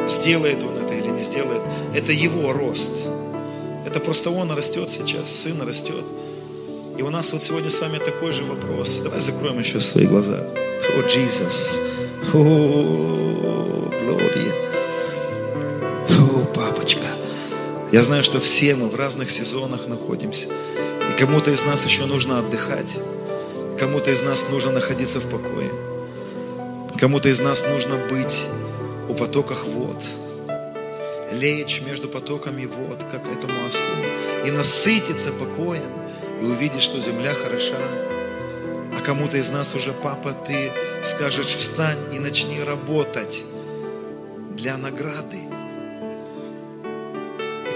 Сделает он это или не сделает. Это его рост. Это просто он растет сейчас, сын растет. И у нас вот сегодня с вами такой же вопрос. Давай закроем еще свои глаза. Jesus. Oh, Gloria. Я знаю, что все мы в разных сезонах находимся. И кому-то из нас еще нужно отдыхать. Кому-то из нас нужно находиться в покое. Кому-то из нас нужно быть у потоках вод. Лечь между потоками вод, как этому ослу. И насытиться покоем. И увидеть, что земля хороша. А кому-то из нас уже, папа, ты скажешь, встань и начни работать для награды.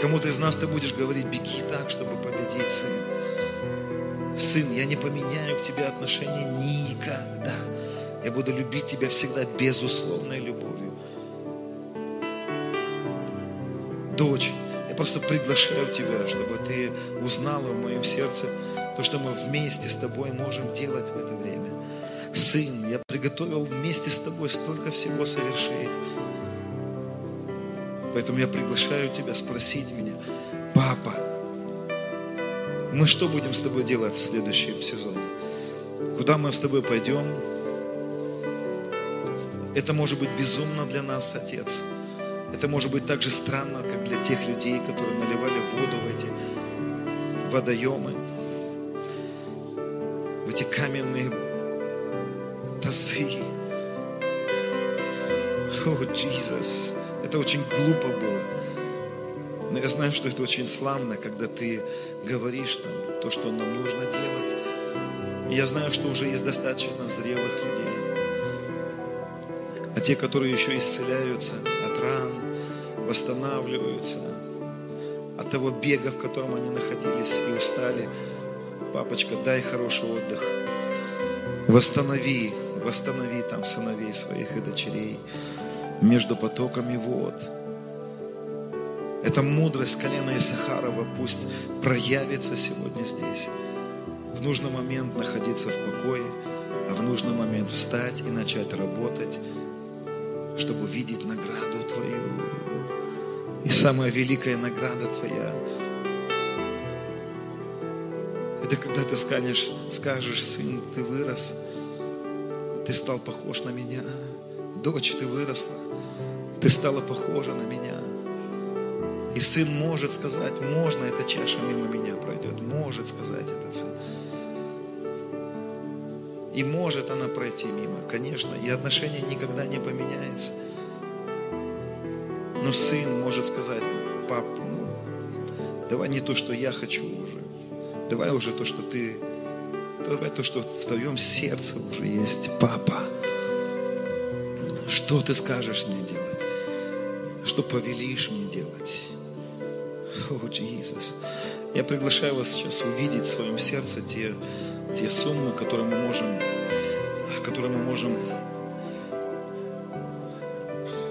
Кому-то из нас ты будешь говорить, беги так, чтобы победить, сын. Сын, я не поменяю к тебе отношения никогда. Я буду любить тебя всегда безусловной любовью. Дочь, я просто приглашаю тебя, чтобы ты узнала в моем сердце то, что мы вместе с тобой можем делать в это время. Сын, я приготовил вместе с тобой столько всего совершить. Поэтому я приглашаю тебя спросить меня, папа, мы что будем с тобой делать в следующем сезоне? Куда мы с тобой пойдем? Это может быть безумно для нас, Отец. Это может быть так же странно, как для тех людей, которые наливали воду в эти водоемы, в эти каменные тазы. О, oh, Иисус, это очень глупо было. Но я знаю, что это очень славно, когда ты говоришь нам то, что нам нужно делать. И я знаю, что уже есть достаточно зрелых людей. А те, которые еще исцеляются от ран, восстанавливаются от того бега, в котором они находились и устали. Папочка, дай хороший отдых. Восстанови, восстанови там сыновей своих и дочерей между потоками вод. Эта мудрость колена Исахарова пусть проявится сегодня здесь. В нужный момент находиться в покое, а в нужный момент встать и начать работать, чтобы увидеть награду Твою. И самая великая награда Твоя это когда ты скажешь, скажешь, сын, ты вырос, ты стал похож на меня. Дочь, ты выросла, ты стала похожа на меня. И сын может сказать, можно эта чаша мимо меня пройдет, может сказать этот сын. И может она пройти мимо, конечно, и отношение никогда не поменяется. Но сын может сказать, пап, ну, давай не то, что я хочу уже, давай уже то, что ты, давай то, что в твоем сердце уже есть, папа. Что ты скажешь мне делать? Что повелишь мне делать? О, Иисус. Я приглашаю вас сейчас увидеть в своем сердце те, те суммы, которые мы можем, которые мы можем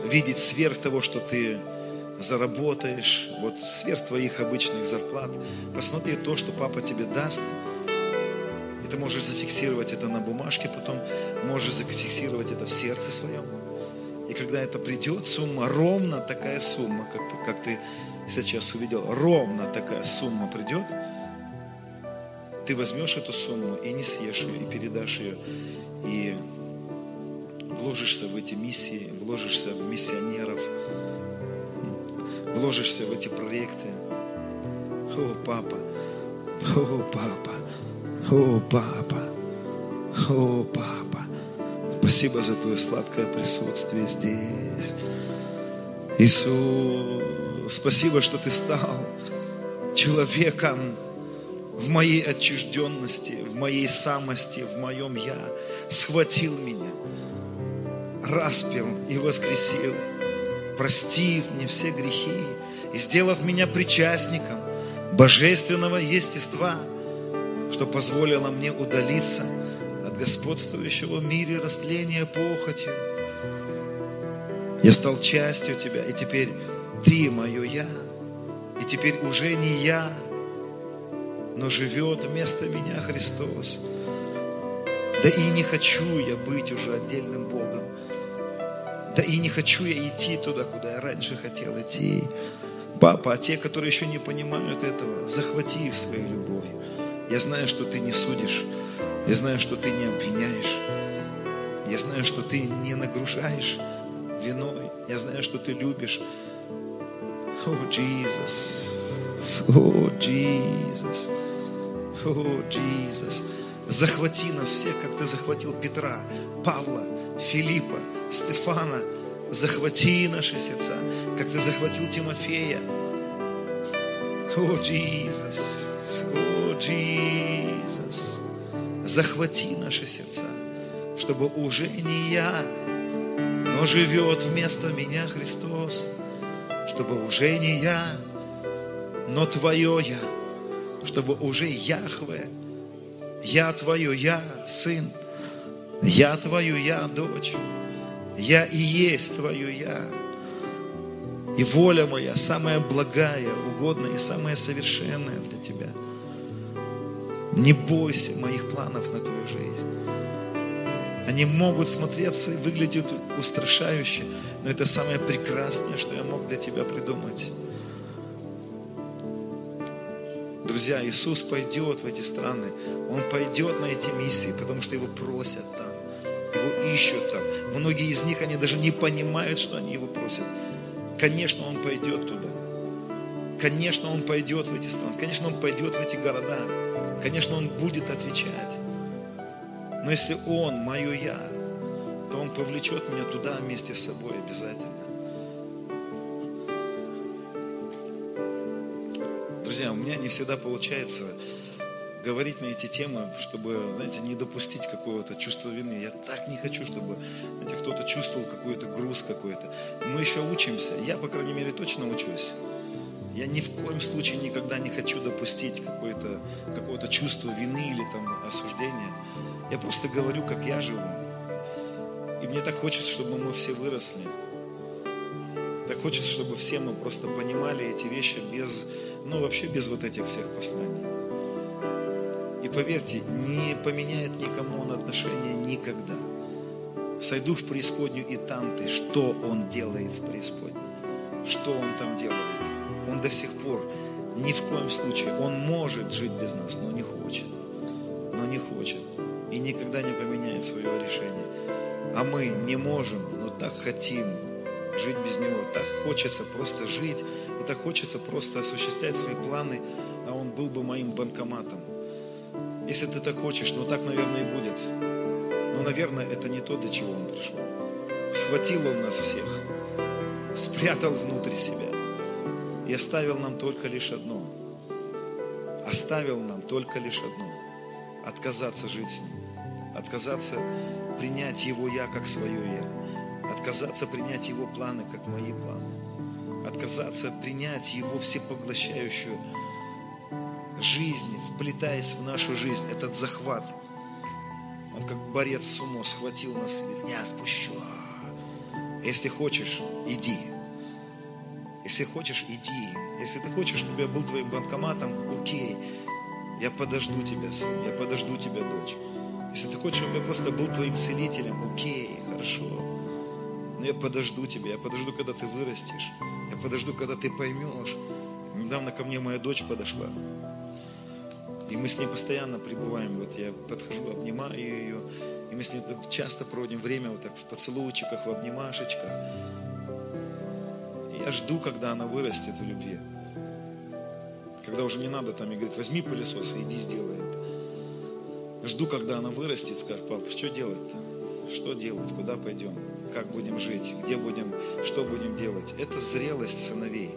видеть сверх того, что ты заработаешь, вот сверх твоих обычных зарплат. Посмотри то, что папа тебе даст. И ты можешь зафиксировать это на бумажке, потом можешь зафиксировать это в сердце своем. Когда это придет, сумма, ровно такая сумма, как, как ты сейчас увидел, ровно такая сумма придет, ты возьмешь эту сумму и не съешь ее, и передашь ее, и вложишься в эти миссии, вложишься в миссионеров, вложишься в эти проекты. О, папа, о, папа, о, папа, о, папа. Спасибо за твое сладкое присутствие здесь. Иисус, спасибо, что ты стал человеком в моей отчужденности, в моей самости, в моем я. Схватил меня, распил и воскресил, простив мне все грехи и сделав меня причастником божественного естества, что позволило мне удалиться – господствующего в мире растления похотью. Я стал частью Тебя, и теперь Ты мое Я. И теперь уже не я, но живет вместо меня Христос. Да и не хочу я быть уже отдельным Богом. Да и не хочу я идти туда, куда я раньше хотел идти. Папа, а те, которые еще не понимают этого, захвати их своей любовью. Я знаю, что ты не судишь, я знаю, что ты не обвиняешь. Я знаю, что ты не нагружаешь виной. Я знаю, что ты любишь. О, Иисус. О, Иисус. О, Иисус. Захвати нас всех, как ты захватил Петра, Павла, Филиппа, Стефана. Захвати наши сердца, как ты захватил Тимофея. О, Иисус. О, Иисус захвати наши сердца. чтобы уже не я, но живет вместо меня Христос, чтобы уже не я, но Твое я, чтобы уже Яхве, я Твое я, Сын, я Твою я, дочь, я и есть Твое я. И воля моя самая благая, угодная и самая совершенная для Тебя. Не бойся моих планов на Твою жизнь. Они могут смотреться и выглядят устрашающе, но это самое прекрасное, что я мог для тебя придумать. Друзья, Иисус пойдет в эти страны, Он пойдет на эти миссии, потому что Его просят там, Его ищут там. Многие из них, они даже не понимают, что они Его просят. Конечно, Он пойдет туда. Конечно, Он пойдет в эти страны. Конечно, Он пойдет в эти города. Конечно, Он будет отвечать. Но если Он мое Я, то Он повлечет меня туда вместе с собой обязательно. Друзья, у меня не всегда получается говорить на эти темы, чтобы, знаете, не допустить какого-то чувства вины. Я так не хочу, чтобы, знаете, кто-то чувствовал какой-то груз какой-то. Мы еще учимся. Я, по крайней мере, точно учусь. Я ни в коем случае никогда не хочу допустить какое-то какое чувство вины или там осуждения. Я просто говорю, как я живу. И мне так хочется, чтобы мы все выросли. Так хочется, чтобы все мы просто понимали эти вещи без, ну вообще без вот этих всех посланий. И поверьте, не поменяет никому он отношения никогда. Сойду в преисподнюю, и там ты, что он делает в преисподней? Что он там делает? Он до сих пор ни в коем случае, он может жить без нас, но не хочет. Но не хочет и никогда не поменяет свое решение. А мы не можем, но так хотим жить без Него. Так хочется просто жить, и так хочется просто осуществлять свои планы, а Он был бы моим банкоматом. Если ты так хочешь, ну так, наверное, и будет. Но, наверное, это не то, для чего Он пришел. Схватил Он нас всех, спрятал внутрь себя и оставил нам только лишь одно. Оставил нам только лишь одно – отказаться жить с Ним, отказаться принять Его Я как свое Я, отказаться принять Его планы как мои планы, отказаться принять Его всепоглощающую жизнь, вплетаясь в нашу жизнь, этот захват. Он как борец сумо схватил нас и говорит, не отпущу. Если хочешь, иди. Если хочешь, иди. Если ты хочешь, чтобы я был твоим банкоматом, окей. Я подожду тебя, сын, я подожду тебя, дочь. Если ты хочешь, чтобы я просто был твоим целителем, окей, хорошо. Но я подожду тебя, я подожду, когда ты вырастешь. Я подожду, когда ты поймешь. Недавно ко мне моя дочь подошла. И мы с ней постоянно пребываем. Вот я подхожу, обнимаю ее. И мы с ней часто проводим время вот так в поцелуйчиках, в обнимашечках. Я жду, когда она вырастет в любви. Когда уже не надо там, и говорит, возьми пылесос и иди сделай это. Жду, когда она вырастет, скажет, пап, что делать-то? Что делать? Куда пойдем? Как будем жить? Где будем? Что будем делать? Это зрелость сыновей.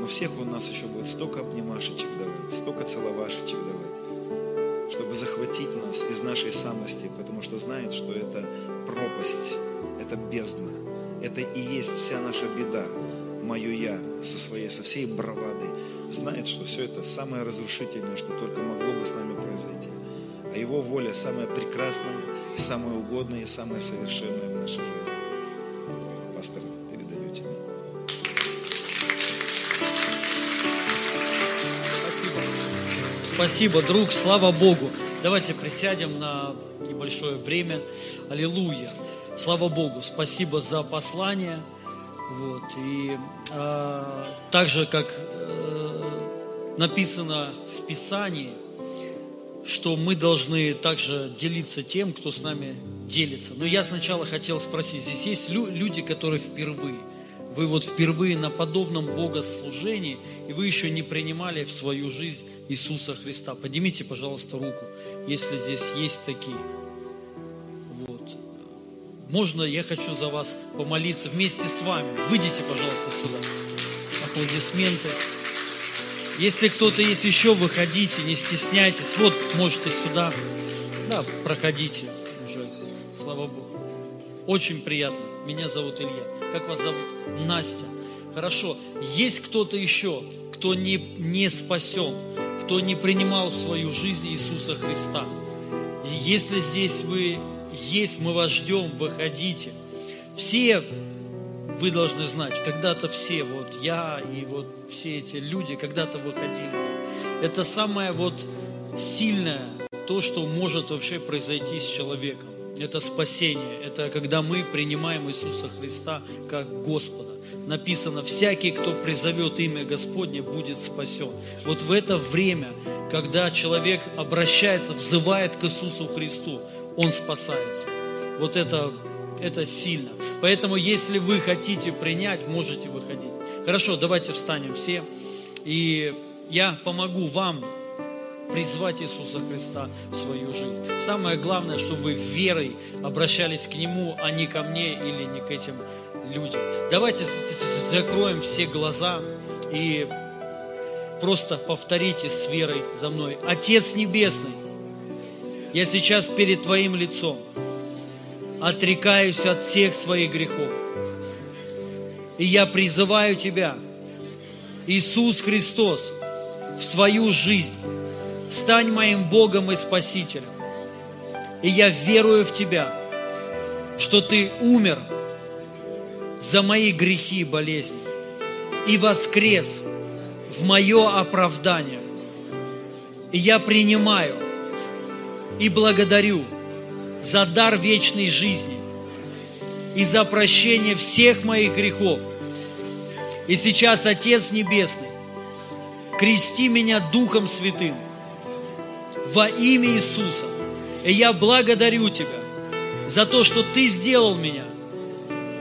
Но всех у нас еще будет столько обнимашечек давать, столько целовашечек давать, чтобы захватить нас из нашей самости, потому что знает, что это пропасть, это бездна, это и есть вся наша беда мое я со своей, со всей бравадой, знает, что все это самое разрушительное, что только могло бы с нами произойти. А его воля самая прекрасная, самая угодная, и самая совершенная в нашей жизни. Пастор, передаю тебе. Спасибо. Спасибо, друг, слава Богу. Давайте присядем на небольшое время. Аллилуйя. Слава Богу. Спасибо за послание. Вот. И э, так же, как э, написано в Писании, что мы должны также делиться тем, кто с нами делится. Но я сначала хотел спросить, здесь есть люди, которые впервые, вы вот впервые на подобном богослужении, и вы еще не принимали в свою жизнь Иисуса Христа. Поднимите, пожалуйста, руку, если здесь есть такие. Можно я хочу за вас помолиться вместе с вами? Выйдите, пожалуйста, сюда. Аплодисменты. Если кто-то есть еще, выходите, не стесняйтесь. Вот, можете сюда. Да, проходите уже. Слава Богу. Очень приятно. Меня зовут Илья. Как вас зовут? Настя. Хорошо. Есть кто-то еще, кто не, не спасен, кто не принимал в свою жизнь Иисуса Христа? Если здесь вы есть, мы вас ждем, выходите. Все вы должны знать, когда-то все, вот я и вот все эти люди когда-то выходили. Это самое вот сильное, то, что может вообще произойти с человеком. Это спасение, это когда мы принимаем Иисуса Христа как Господа. Написано, всякий, кто призовет имя Господне, будет спасен. Вот в это время, когда человек обращается, взывает к Иисусу Христу, он спасается. Вот это это сильно. Поэтому, если вы хотите принять, можете выходить. Хорошо, давайте встанем все. И я помогу вам призвать Иисуса Христа в свою жизнь. Самое главное, чтобы вы верой обращались к Нему, а не ко мне или не к этим людям. Давайте закроем все глаза и просто повторите с верой за мной. Отец Небесный, я сейчас перед Твоим лицом отрекаюсь от всех своих грехов. И я призываю Тебя, Иисус Христос, в свою жизнь. Стань моим Богом и Спасителем. И я верую в Тебя, что Ты умер за мои грехи и болезни и воскрес в мое оправдание. И я принимаю и благодарю за дар вечной жизни и за прощение всех моих грехов. И сейчас, Отец Небесный, крести меня Духом Святым во имя Иисуса. И я благодарю Тебя за то, что Ты сделал меня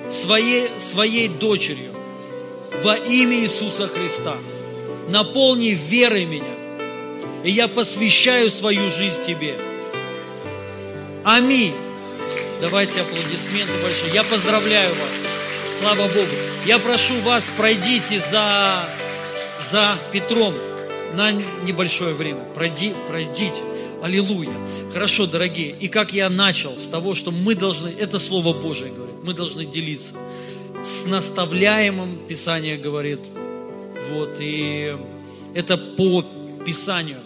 своей, своей дочерью во имя Иисуса Христа. Наполни верой меня, и я посвящаю свою жизнь Тебе – Аминь. Давайте аплодисменты большие. Я поздравляю вас. Слава Богу. Я прошу вас, пройдите за, за Петром на небольшое время. Пройди, пройдите. Аллилуйя. Хорошо, дорогие. И как я начал с того, что мы должны, это Слово Божие говорит, мы должны делиться. С наставляемым Писание говорит. Вот, и это по Писанию.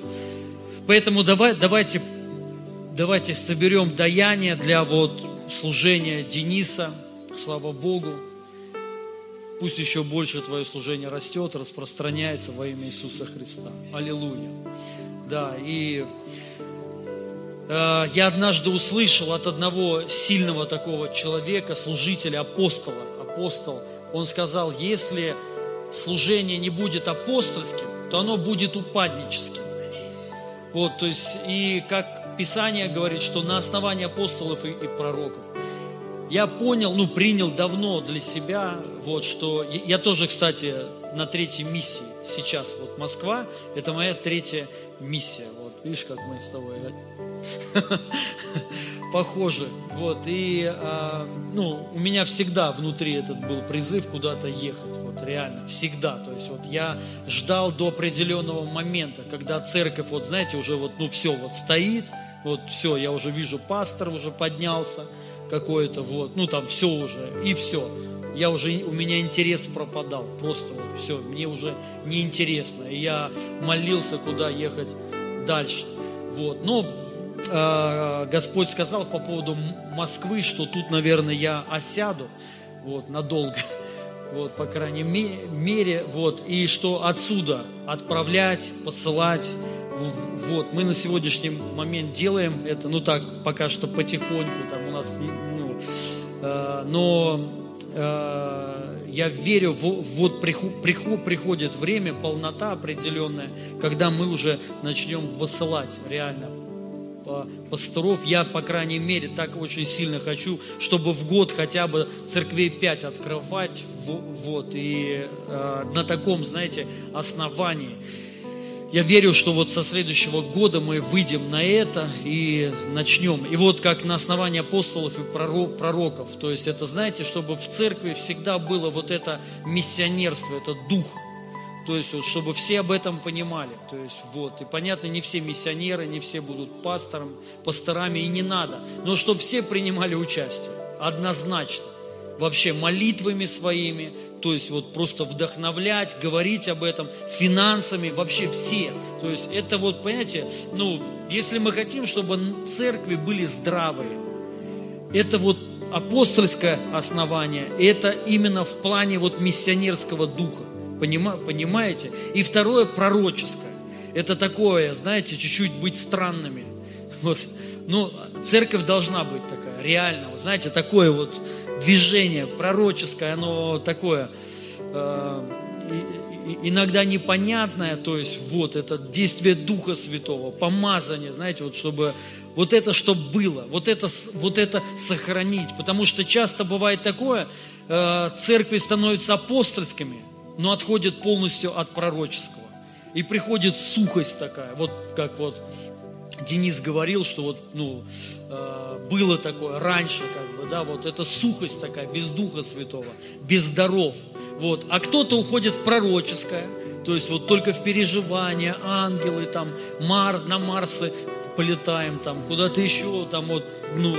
Поэтому давай, давайте давайте соберем даяние для вот служения Дениса. Слава Богу. Пусть еще больше твое служение растет, распространяется во имя Иисуса Христа. Аллилуйя. Да, и э, я однажды услышал от одного сильного такого человека, служителя, апостола, апостол, он сказал, если служение не будет апостольским, то оно будет упадническим. Вот, то есть, и как Писание говорит, что на основании апостолов и, и пророков. Я понял, ну, принял давно для себя, вот, что... Я тоже, кстати, на третьей миссии сейчас. Вот Москва, это моя третья миссия. Вот, видишь, как мы с тобой похожи. Вот, и, а, ну, у меня всегда внутри этот был призыв куда-то ехать. Вот, реально, всегда. То есть, вот я ждал до определенного момента, когда церковь, вот, знаете, уже вот, ну, все, вот стоит, вот все, я уже вижу, пастор уже поднялся какой-то, вот, ну там все уже, и все. Я уже, у меня интерес пропадал, просто вот все, мне уже неинтересно. И я молился, куда ехать дальше. Вот, но э, Господь сказал по поводу Москвы, что тут, наверное, я осяду, вот, надолго вот, по крайней мере, вот, и что отсюда отправлять, посылать, вот, мы на сегодняшний момент делаем это, ну так, пока что потихоньку, там у нас, ну, э, но э, я верю, вот приход, приход, приходит время, полнота определенная, когда мы уже начнем высылать реально пасторов. Я, по крайней мере, так очень сильно хочу, чтобы в год хотя бы церквей пять открывать, вот, и э, на таком, знаете, основании. Я верю, что вот со следующего года мы выйдем на это и начнем. И вот как на основании апостолов и пророков. То есть это, знаете, чтобы в церкви всегда было вот это миссионерство, это дух. То есть, вот, чтобы все об этом понимали. То есть, вот. И понятно, не все миссионеры, не все будут пастором, пасторами, и не надо. Но чтобы все принимали участие. Однозначно. Вообще молитвами своими, то есть вот просто вдохновлять, говорить об этом, финансами, вообще все. То есть это вот, понимаете, ну, если мы хотим, чтобы церкви были здравые, это вот апостольское основание, это именно в плане вот миссионерского духа. Понимаете? И второе пророческое. Это такое, знаете, чуть-чуть быть странными. Вот. Ну, церковь должна быть такая, реально. Вот, знаете, такое вот движение пророческое, оно такое э, иногда непонятное, то есть вот это действие Духа Святого, помазание, знаете, вот чтобы вот это, чтобы было, вот это, вот это сохранить, потому что часто бывает такое, э, церкви становятся апостольскими, но отходят полностью от пророческого. И приходит сухость такая, вот как вот Денис говорил, что вот, ну, э, было такое раньше, как бы, да, вот эта сухость такая, без Духа Святого, без даров. Вот. А кто-то уходит в пророческое, то есть вот только в переживания, ангелы, там, Мар, на Марсы полетаем, там, куда-то еще, там, вот, ну,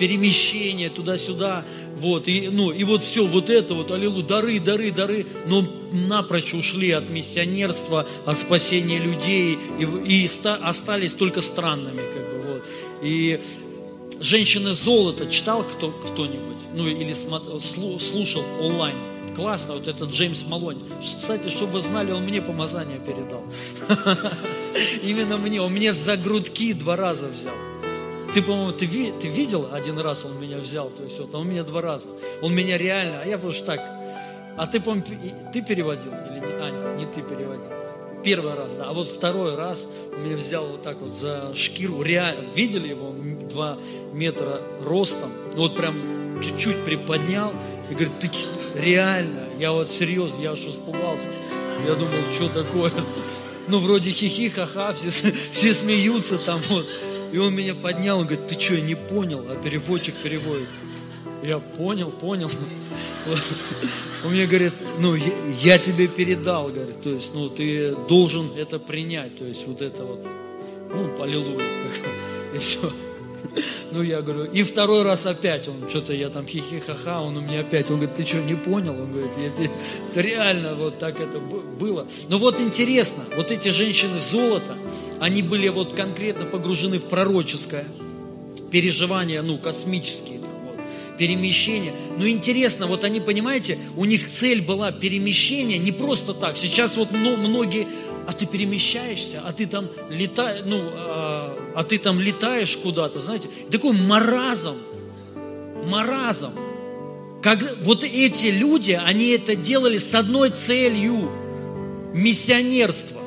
перемещение туда-сюда, вот, и, ну, и вот все, вот это вот, аллилуйя, дары, дары, дары, но напрочь ушли от миссионерства, от спасения людей, и, и ста, остались только странными, как бы, вот, и «Женщины золото» читал кто, кто-нибудь, ну, или смотрел, слушал онлайн, классно, вот этот Джеймс Малонь. Кстати, чтобы вы знали, он мне помазание передал. Именно мне. Он мне за грудки два раза взял. Ты, по-моему, ты, ты видел один раз он меня взял, то есть вот он меня два раза. Он меня реально, а я просто так. А ты, по ты переводил или не? А, не ты переводил. Первый раз, да. А вот второй раз он меня взял вот так вот за шкиру. Реально, видели его? Два метра ростом. Вот прям чуть-чуть приподнял и говорит, ты реально, я вот серьезно, я аж испугался. Я думал, что такое? Ну, вроде хихи, ха-ха, все, все смеются там вот. И он меня поднял, он говорит, ты что, не понял? А переводчик переводит. Я понял, понял. Он мне говорит, ну, я тебе передал, говорит, то есть, ну, ты должен это принять, то есть, вот это вот, ну, аллилуйя, и все. Ну, я говорю, и второй раз опять, он что-то, я там хихи-ха-ха, он у меня опять, он говорит, ты что, не понял? Он говорит, это, это реально вот так это было. Но вот интересно, вот эти женщины золота, они были вот конкретно погружены в пророческое переживание, ну, космические, перемещения. Но интересно, вот они, понимаете, у них цель была перемещение не просто так. Сейчас вот многие а ты перемещаешься, а ты там летаешь, ну, а, а ты там летаешь куда-то, знаете, такой маразм, маразм. Как, вот эти люди, они это делали с одной целью – миссионерство,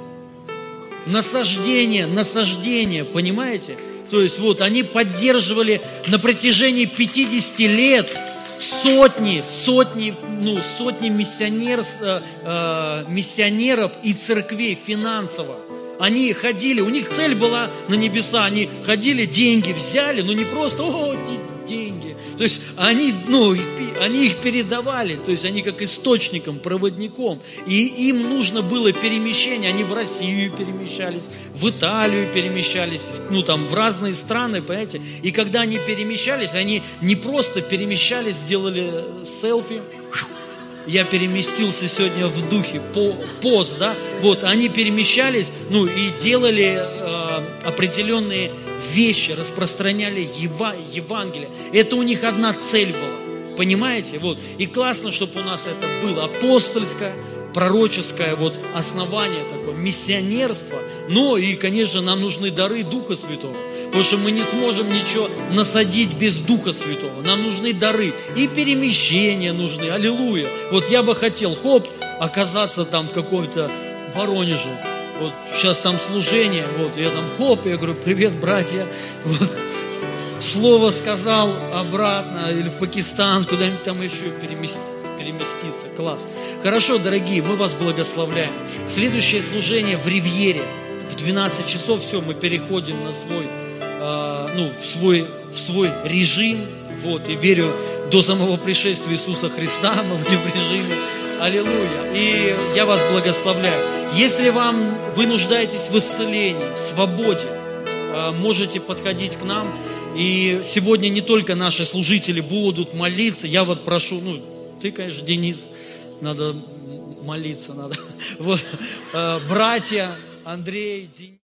насаждение, насаждение, понимаете? То есть вот они поддерживали на протяжении 50 лет – сотни, сотни, ну, сотни миссионеров, э, э, миссионеров и церквей финансово. Они ходили, у них цель была на небеса, они ходили, деньги взяли, но не просто, о. То есть они, ну, они их передавали, то есть они как источником, проводником. И им нужно было перемещение, они в Россию перемещались, в Италию перемещались, ну там в разные страны, понимаете. И когда они перемещались, они не просто перемещались, сделали селфи, я переместился сегодня в духе, по, пост, да, вот, они перемещались, ну, и делали э, определенные вещи, распространяли Ева, Евангелие. Это у них одна цель была, понимаете, вот, и классно, чтобы у нас это было апостольское, пророческое вот основание такое, миссионерство. Но и, конечно, нам нужны дары Духа Святого. Потому что мы не сможем ничего насадить без Духа Святого. Нам нужны дары. И перемещения нужны. Аллилуйя. Вот я бы хотел, хоп, оказаться там в каком-то Воронеже. Вот сейчас там служение, вот я там хоп, я говорю, привет, братья. Вот. Слово сказал обратно, или в Пакистан, куда-нибудь там еще переместить переместиться. Класс. Хорошо, дорогие, мы вас благословляем. Следующее служение в Ривьере. В 12 часов все, мы переходим на свой, э, ну, в свой, в свой режим. Вот, и верю, до самого пришествия Иисуса Христа мы будем в режиме. Аллилуйя. И я вас благословляю. Если вам, вы нуждаетесь в исцелении, в свободе, а, можете подходить к нам. И сегодня не только наши служители будут молиться. Я вот прошу, ну, ты, конечно, Денис, надо молиться, надо. Вот, э, братья, Андрей, Денис.